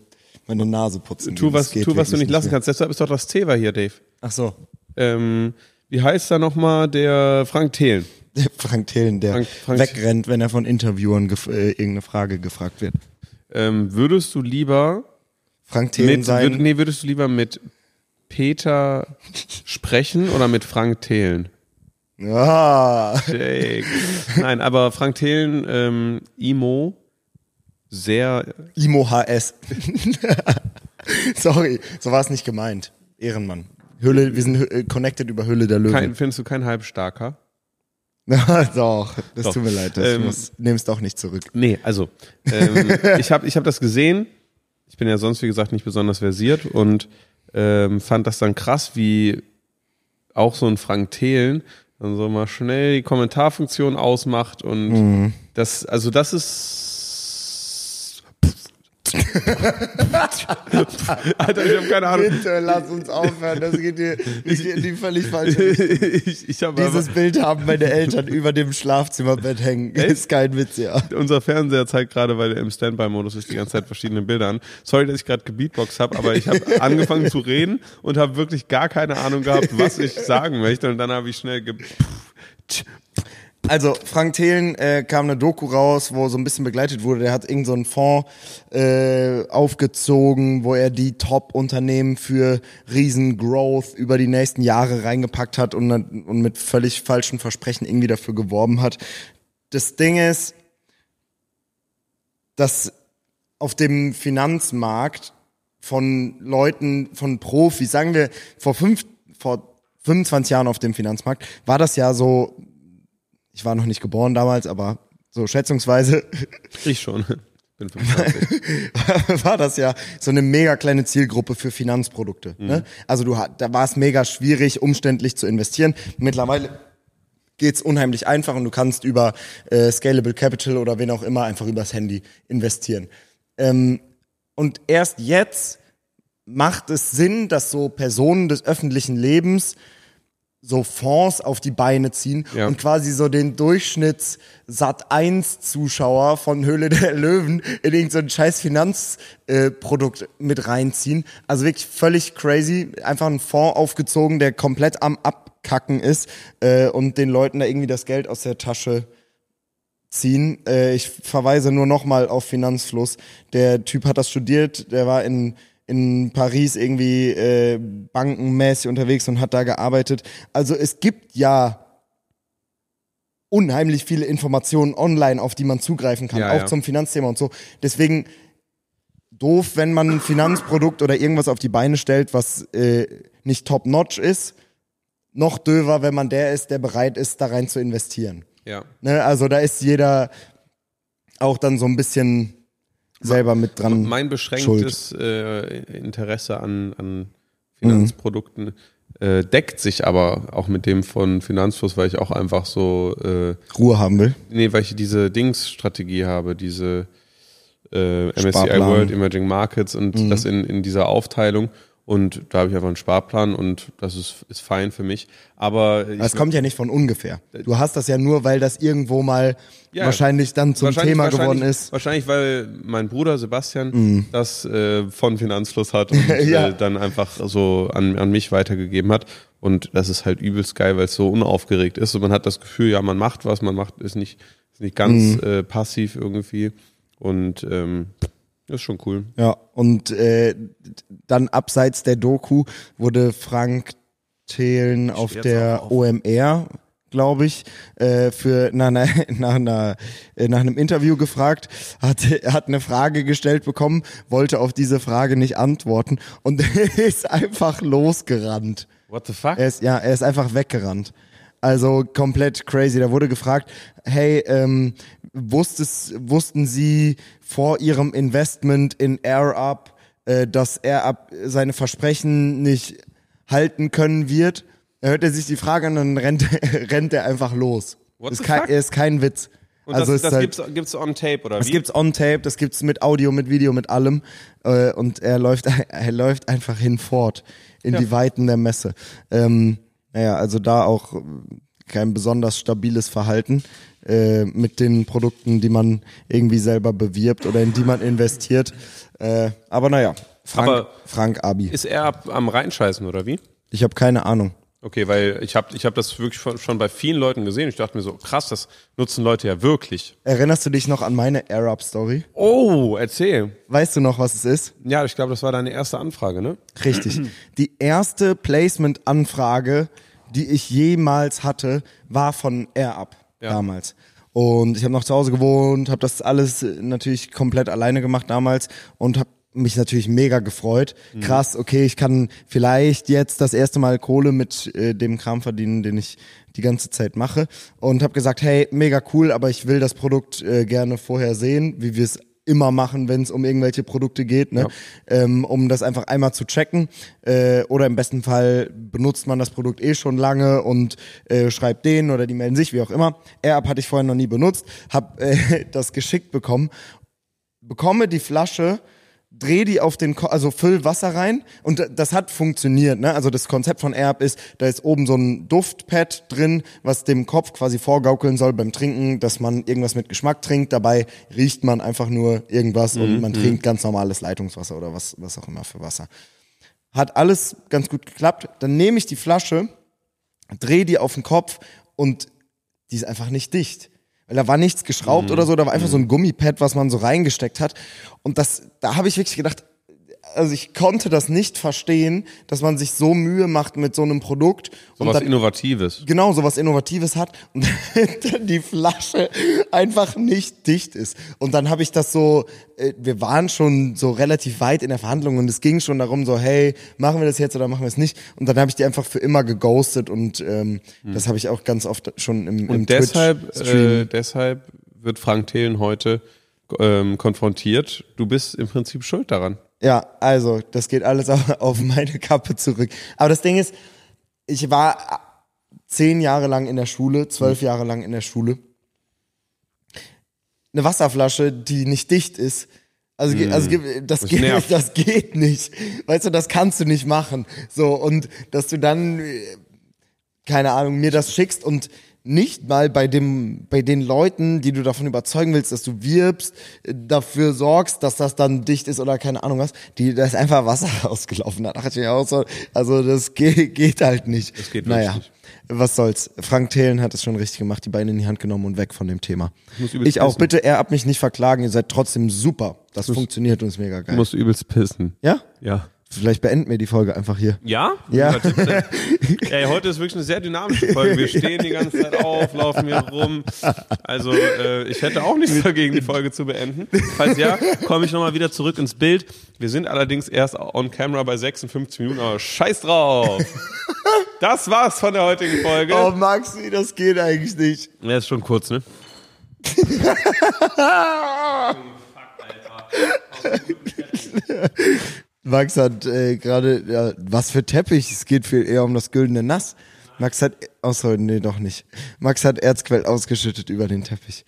Speaker 2: meine Nase putzen.
Speaker 1: Tu was, tu, was du nicht lassen
Speaker 2: mehr.
Speaker 1: kannst. Deshalb ist doch das Thema hier, Dave.
Speaker 2: Ach so.
Speaker 1: Ähm, wie heißt da nochmal der Frank Thelen?
Speaker 2: Der Frank Thelen, der
Speaker 1: Frank- Frank-
Speaker 2: wegrennt, wenn er von Interviewern äh, irgendeine Frage gefragt wird.
Speaker 1: Ähm, würdest du lieber
Speaker 2: Frank Thelen
Speaker 1: mit,
Speaker 2: sein.
Speaker 1: würd, nee, würdest du lieber mit Peter sprechen oder mit Frank Thelen?
Speaker 2: Ah,
Speaker 1: Jake. Nein, aber Frank Thelen, ähm, Imo, sehr,
Speaker 2: Imo HS. Sorry, so war es nicht gemeint. Ehrenmann. Hülle, wir sind äh, connected über Hülle der Löwen.
Speaker 1: kein, findest du kein Halbstarker?
Speaker 2: Na, doch, das
Speaker 1: Doch.
Speaker 2: tut mir leid, das
Speaker 1: Ähm,
Speaker 2: nehm's doch nicht zurück.
Speaker 1: Nee, also, ähm, ich habe ich hab das gesehen. Ich bin ja sonst, wie gesagt, nicht besonders versiert und ähm, fand das dann krass, wie auch so ein Frank Thelen dann so mal schnell die Kommentarfunktion ausmacht und
Speaker 2: Mhm.
Speaker 1: das, also das ist. Alter, ich habe keine Ahnung.
Speaker 2: Bitte lass uns aufhören, das geht hier in die völlig falsche
Speaker 1: ich ich
Speaker 2: Dieses Bild haben meine Eltern über dem Schlafzimmerbett hängen. Ist kein Witz, ja.
Speaker 1: unser Fernseher zeigt gerade, weil er im Standby-Modus ist, die ganze Zeit verschiedene Bilder an. Sorry, dass ich gerade gebeatboxt habe, aber ich habe angefangen zu reden und habe wirklich gar keine Ahnung gehabt, was ich sagen möchte. Und dann habe ich schnell ge
Speaker 2: Also Frank Thelen äh, kam eine Doku raus, wo so ein bisschen begleitet wurde. Der hat irgend so Fonds äh, aufgezogen, wo er die Top-Unternehmen für Riesen-Growth über die nächsten Jahre reingepackt hat und, und mit völlig falschen Versprechen irgendwie dafür geworben hat. Das Ding ist, dass auf dem Finanzmarkt von Leuten, von Profis, sagen wir vor fünf, vor 25 Jahren auf dem Finanzmarkt, war das ja so, ich war noch nicht geboren damals, aber so schätzungsweise
Speaker 1: ich schon. Bin 25.
Speaker 2: war das ja so eine mega kleine Zielgruppe für Finanzprodukte. Ne? Also du da war es mega schwierig, umständlich zu investieren. Mittlerweile geht's unheimlich einfach und du kannst über äh, Scalable Capital oder wen auch immer einfach übers Handy investieren. Ähm, und erst jetzt macht es Sinn, dass so Personen des öffentlichen Lebens so Fonds auf die Beine ziehen
Speaker 1: Ja.
Speaker 2: und quasi so den Durchschnitts Sat 1 Zuschauer von Höhle der Löwen in irgendein scheiß Finanzprodukt äh, mit reinziehen. Also wirklich völlig crazy. Einfach ein Fonds aufgezogen, der komplett am Abkacken ist äh, und den Leuten da irgendwie das Geld aus der Tasche ziehen. Äh, ich verweise nur nochmal auf Finanzfluss. Der Typ hat das studiert, der war in, in Paris irgendwie äh, bankenmäßig unterwegs und hat da gearbeitet. Also es gibt ja unheimlich viele Informationen online, auf die man zugreifen kann,
Speaker 1: Ja,
Speaker 2: auch
Speaker 1: ja.
Speaker 2: zum Finanzthema und so. Deswegen doof, wenn man ein Finanzprodukt oder irgendwas auf die Beine stellt, was äh, nicht top-notch ist. noch döver, wenn man der ist, der bereit ist, da rein zu investieren.
Speaker 1: Ja.
Speaker 2: Ne? Also da ist jeder auch dann so ein bisschen selber mit dran.
Speaker 1: Mein beschränktes äh, Interesse an, an Finanzprodukten äh, deckt sich aber auch mit dem von Finanzfluss, weil ich auch einfach so, äh,
Speaker 2: Ruhe haben will.
Speaker 1: nee, weil ich diese Dings-Strategie habe, diese äh, MSCI
Speaker 2: Sparplan.
Speaker 1: World Emerging Markets und das in, in dieser Aufteilung. Und da habe ich einfach einen Sparplan und das ist, ist fein für mich. Aber
Speaker 2: Das kommt ja nicht von ungefähr. Du hast das ja nur, weil das irgendwo mal
Speaker 1: Ja,
Speaker 2: wahrscheinlich dann zum
Speaker 1: wahrscheinlich-
Speaker 2: Thema geworden
Speaker 1: wahrscheinlich-
Speaker 2: ist. Mhm.
Speaker 1: Wahrscheinlich, weil mein Bruder Sebastian das äh, von Finanzfluss hat und
Speaker 2: Ja.
Speaker 1: äh, dann einfach so an, an mich weitergegeben hat. Und das ist halt übelst geil, weil es so unaufgeregt ist. Und man hat das Gefühl, ja, man macht was, man macht ist nicht, ist nicht ganz
Speaker 2: Mhm.
Speaker 1: äh, passiv irgendwie. Und ähm, das ist schon cool.
Speaker 2: Ja, und äh, dann abseits der Doku wurde Frank Thelen auf der
Speaker 1: auf.
Speaker 2: OMR, glaube ich, äh, für nach, einer, nach, einer, äh, nach einem Interview gefragt, hat, hat eine Frage gestellt bekommen, wollte auf diese Frage nicht antworten und ist einfach losgerannt.
Speaker 1: What the fuck?
Speaker 2: Er ist, ja, er ist einfach weggerannt. Also komplett crazy. Da wurde gefragt, hey, ähm, wusstest, wussten Sie vor Ihrem Investment in AirUp, äh, dass AirUp seine Versprechen nicht halten können wird? Da hört er sich die Frage an und dann rennt, rennt er einfach los.
Speaker 1: What
Speaker 2: ist
Speaker 1: the
Speaker 2: kein, ist kein Witz.
Speaker 1: Und
Speaker 2: also
Speaker 1: das, das
Speaker 2: halt,
Speaker 1: gibt's, gibt's on tape, oder
Speaker 2: das
Speaker 1: wie?
Speaker 2: gibt's on tape, das gibt's mit Audio, mit Video, mit allem. Äh, und er läuft, er läuft einfach hinfort in die Weiten der Messe. Ähm, naja, also da auch äh, kein besonders stabiles Verhalten äh, mit den Produkten, die man irgendwie selber bewirbt oder in die man investiert. Äh, aber naja, Frank,
Speaker 1: Aber
Speaker 2: Frank Abi.
Speaker 1: Ist er ab, am Reinscheißen, oder wie?
Speaker 2: Ich habe keine Ahnung.
Speaker 1: Okay, weil ich habe ich hab das wirklich schon, schon bei vielen Leuten gesehen. Ich dachte mir so, krass, das nutzen Leute ja wirklich.
Speaker 2: Erinnerst du dich noch an meine Air-Up-Story?
Speaker 1: Oh, erzähl.
Speaker 2: Weißt du noch, was es ist?
Speaker 1: Ja, ich glaube, das war deine erste Anfrage, ne?
Speaker 2: Richtig. Die erste Placement-Anfrage, die ich jemals hatte, war von AirUp
Speaker 1: Ja.
Speaker 2: damals. Und ich habe noch zu Hause gewohnt, habe das alles äh, natürlich komplett alleine gemacht damals und habe mich natürlich mega gefreut. Krass, okay, ich kann vielleicht jetzt das erste Mal Kohle mit äh, dem Kram verdienen, den ich die ganze Zeit mache und habe gesagt, hey, mega cool, aber ich will das Produkt äh, gerne vorher sehen, wie wir es immer machen, wenn es um irgendwelche Produkte geht, ne? ähm, um das einfach einmal zu checken. Äh, oder im besten Fall benutzt man das Produkt eh schon lange und äh, schreibt denen oder die melden sich, wie auch immer. AirUp hatte ich vorher noch nie benutzt, habe äh, das geschickt bekommen, bekomme die Flasche, dreh die auf den, Ko also füll Wasser rein und da- das hat funktioniert. Ne? Also das Konzept von AirUp ist, da ist oben so ein Duftpad drin, was dem Kopf quasi vorgaukeln soll beim Trinken, dass man irgendwas mit Geschmack trinkt. Dabei riecht man einfach nur irgendwas und man trinkt ganz normales Leitungswasser oder was, was auch immer für Wasser. Hat alles ganz gut geklappt. Dann nehme ich die Flasche, dreh die auf den Kopf und die ist einfach nicht dicht. Weil da war nichts geschraubt oder so, da war einfach so ein Gummipad, was man so reingesteckt hat. Und das, da habe ich wirklich gedacht, also ich konnte das nicht verstehen, dass man sich so Mühe macht mit so einem Produkt
Speaker 1: So
Speaker 2: und
Speaker 1: was
Speaker 2: dann
Speaker 1: Innovatives.
Speaker 2: genau so was Innovatives hat und dann die Flasche einfach nicht dicht ist. Und dann habe ich das so, äh, wir waren schon so relativ weit in der Verhandlung und es ging schon darum so, hey, machen wir das jetzt oder machen wir es nicht? Und dann habe ich die einfach für immer geghostet und ähm, das habe ich auch ganz oft schon im, im
Speaker 1: Hm. Und deshalb, äh, deshalb wird Frank Thelen heute ähm, konfrontiert. Du bist im Prinzip schuld daran.
Speaker 2: Ja, also, das geht alles auf, meine Kappe zurück. Aber das Ding ist, ich war zehn Jahre lang in der Schule, zwölf
Speaker 1: Hm.
Speaker 2: Jahre lang in der Schule. Eine Wasserflasche, die nicht dicht ist, also, also ge- das.
Speaker 1: Das
Speaker 2: geht,
Speaker 1: nervt.
Speaker 2: das geht nicht. Weißt du, das kannst du nicht machen. So, und dass du dann, äh, keine Ahnung, mir das schickst und nicht mal bei dem, bei den Leuten, die du davon überzeugen willst, dass du wirbst, äh, dafür sorgst, dass das dann dicht ist oder keine Ahnung was, die, da ist einfach Wasser rausgelaufen. Da dachte ich mir auch so, also das geht, geht halt nicht.
Speaker 1: Das geht
Speaker 2: naja,
Speaker 1: wirklich
Speaker 2: was soll's. Frank Thelen hat es schon richtig gemacht, die Beine in die Hand genommen und weg von dem Thema.
Speaker 1: muss übelst
Speaker 2: Ich auch,
Speaker 1: pissen.
Speaker 2: bitte, er ab mich nicht verklagen, ihr seid trotzdem super. Das funktioniert und ist mega
Speaker 1: Du
Speaker 2: geil.
Speaker 1: musst übelst pissen.
Speaker 2: Ja?
Speaker 1: Ja.
Speaker 2: Vielleicht beenden wir die Folge einfach hier.
Speaker 1: Ja?
Speaker 2: Ja.
Speaker 1: Ey, heute ist wirklich eine sehr dynamische Folge. Wir stehen die ganze Zeit auf, laufen hier rum. Also äh, ich hätte auch nichts dagegen, die Folge zu beenden. Falls ja, komme ich nochmal wieder zurück ins Bild. Wir sind allerdings erst on camera bei 56 Minuten, aber scheiß drauf. Das war's von der heutigen Folge.
Speaker 2: Oh, Maxi, das geht eigentlich nicht.
Speaker 1: Ja, ist schon kurz, ne?
Speaker 2: Max hat äh, gerade, ja, was für Teppich, es geht viel eher um das güldene Nass. Max hat, außer, nee, doch nicht. Max hat Erzquell ausgeschüttet über den Teppich.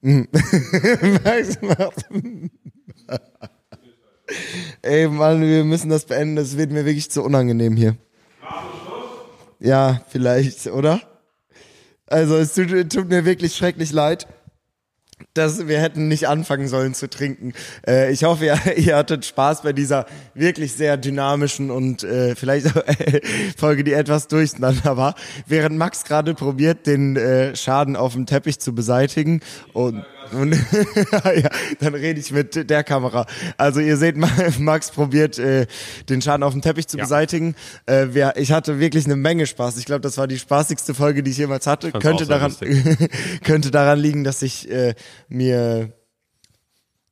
Speaker 2: Mm. Max macht. Ey, Mann, wir müssen das beenden, das wird mir wirklich zu unangenehm hier. Ja, vielleicht, oder? Also, es tut, tut mir wirklich schrecklich leid dass wir hätten nicht anfangen sollen zu trinken. Äh, ich hoffe, ihr, ihr hattet Spaß bei dieser wirklich sehr dynamischen und äh, vielleicht äh, Folge, die etwas durcheinander war. Während Max gerade probiert, den äh, Schaden auf dem Teppich zu beseitigen und und ja, dann rede ich mit der Kamera. Also ihr seht, Max probiert äh, den Schaden auf dem Teppich zu
Speaker 1: Ja.
Speaker 2: beseitigen. Äh, ich hatte wirklich eine Menge Spaß. Ich glaube, das war die spaßigste Folge, die ich jemals hatte. Könnte daran, könnte daran liegen, dass ich äh, mir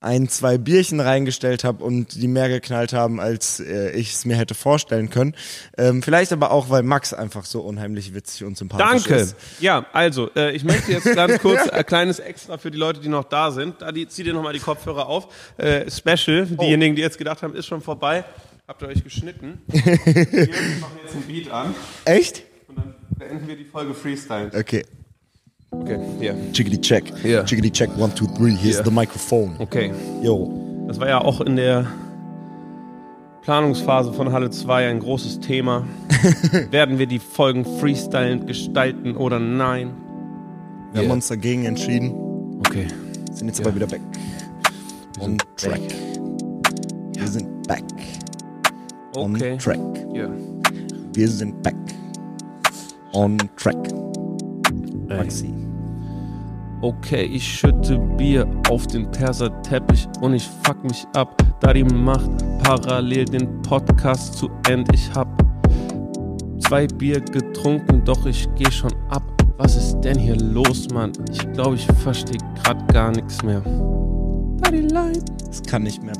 Speaker 2: ein, zwei Bierchen reingestellt habe und die mehr geknallt haben, als äh, ich es mir hätte vorstellen können. Ähm, vielleicht aber auch, weil Max einfach so unheimlich witzig und sympathisch
Speaker 1: Danke.
Speaker 2: ist.
Speaker 1: Ja, also, äh, ich möchte jetzt ganz kurz ein kleines Extra für die Leute, die noch da sind. Da die, zieh dir nochmal die Kopfhörer auf. Äh, Special,
Speaker 2: Oh.
Speaker 1: diejenigen, die jetzt gedacht haben, ist schon vorbei. Habt ihr euch geschnitten? Wir machen jetzt einen Beat an
Speaker 2: Echt?
Speaker 1: und dann beenden wir die Folge Freestyle.
Speaker 2: Okay.
Speaker 1: Okay, hier.
Speaker 2: Chickity check.
Speaker 1: Ja.
Speaker 2: Chickity check, one, two, three. Here's
Speaker 1: Ja.
Speaker 2: the microphone.
Speaker 1: Okay.
Speaker 2: Yo.
Speaker 1: Das war ja auch in der Planungsphase von Halle 2 ein großes Thema. Werden wir die Folgen freestylend gestalten oder nein?
Speaker 2: Wir haben
Speaker 1: Yeah.
Speaker 2: uns dagegen entschieden.
Speaker 1: Okay.
Speaker 2: Sind jetzt
Speaker 1: Ja.
Speaker 2: aber wieder back. On track. Wir sind back. On
Speaker 1: Okay.
Speaker 2: track.
Speaker 1: Ja.
Speaker 2: Wir sind back. On track. Maxi.
Speaker 1: Okay, ich schütte Bier auf den Perserteppich und ich fuck mich ab, da die macht parallel den Podcast zu End. Ich hab zwei Bier getrunken, doch ich geh schon ab. Was ist denn hier los, Mann? Ich glaube, ich verstehe grad gar nichts mehr. Da die Line.
Speaker 2: Es kann nicht mehr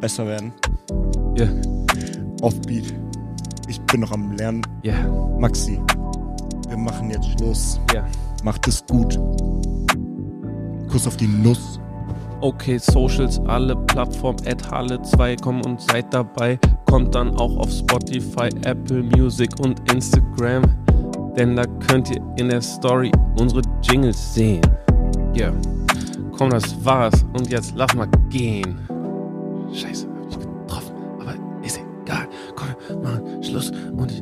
Speaker 2: besser werden.
Speaker 1: Ja,
Speaker 2: Offbeat. Ich bin noch am Lernen.
Speaker 1: ja,
Speaker 2: Maxi. Wir machen jetzt Schluss.
Speaker 1: ja.
Speaker 2: Macht es gut. Kuss auf die Nuss.
Speaker 1: Okay, Socials, alle Plattformen, at Halle 2, kommen und seid dabei. Kommt dann auch auf Spotify, Apple Music und Instagram. Denn da könnt ihr in der Story unsere Jingles sehen. Ja, komm, das war's. Und jetzt lass mal gehen. Scheiße, hab ich getroffen. Aber ist egal. Komm, wir Schluss. Und ich.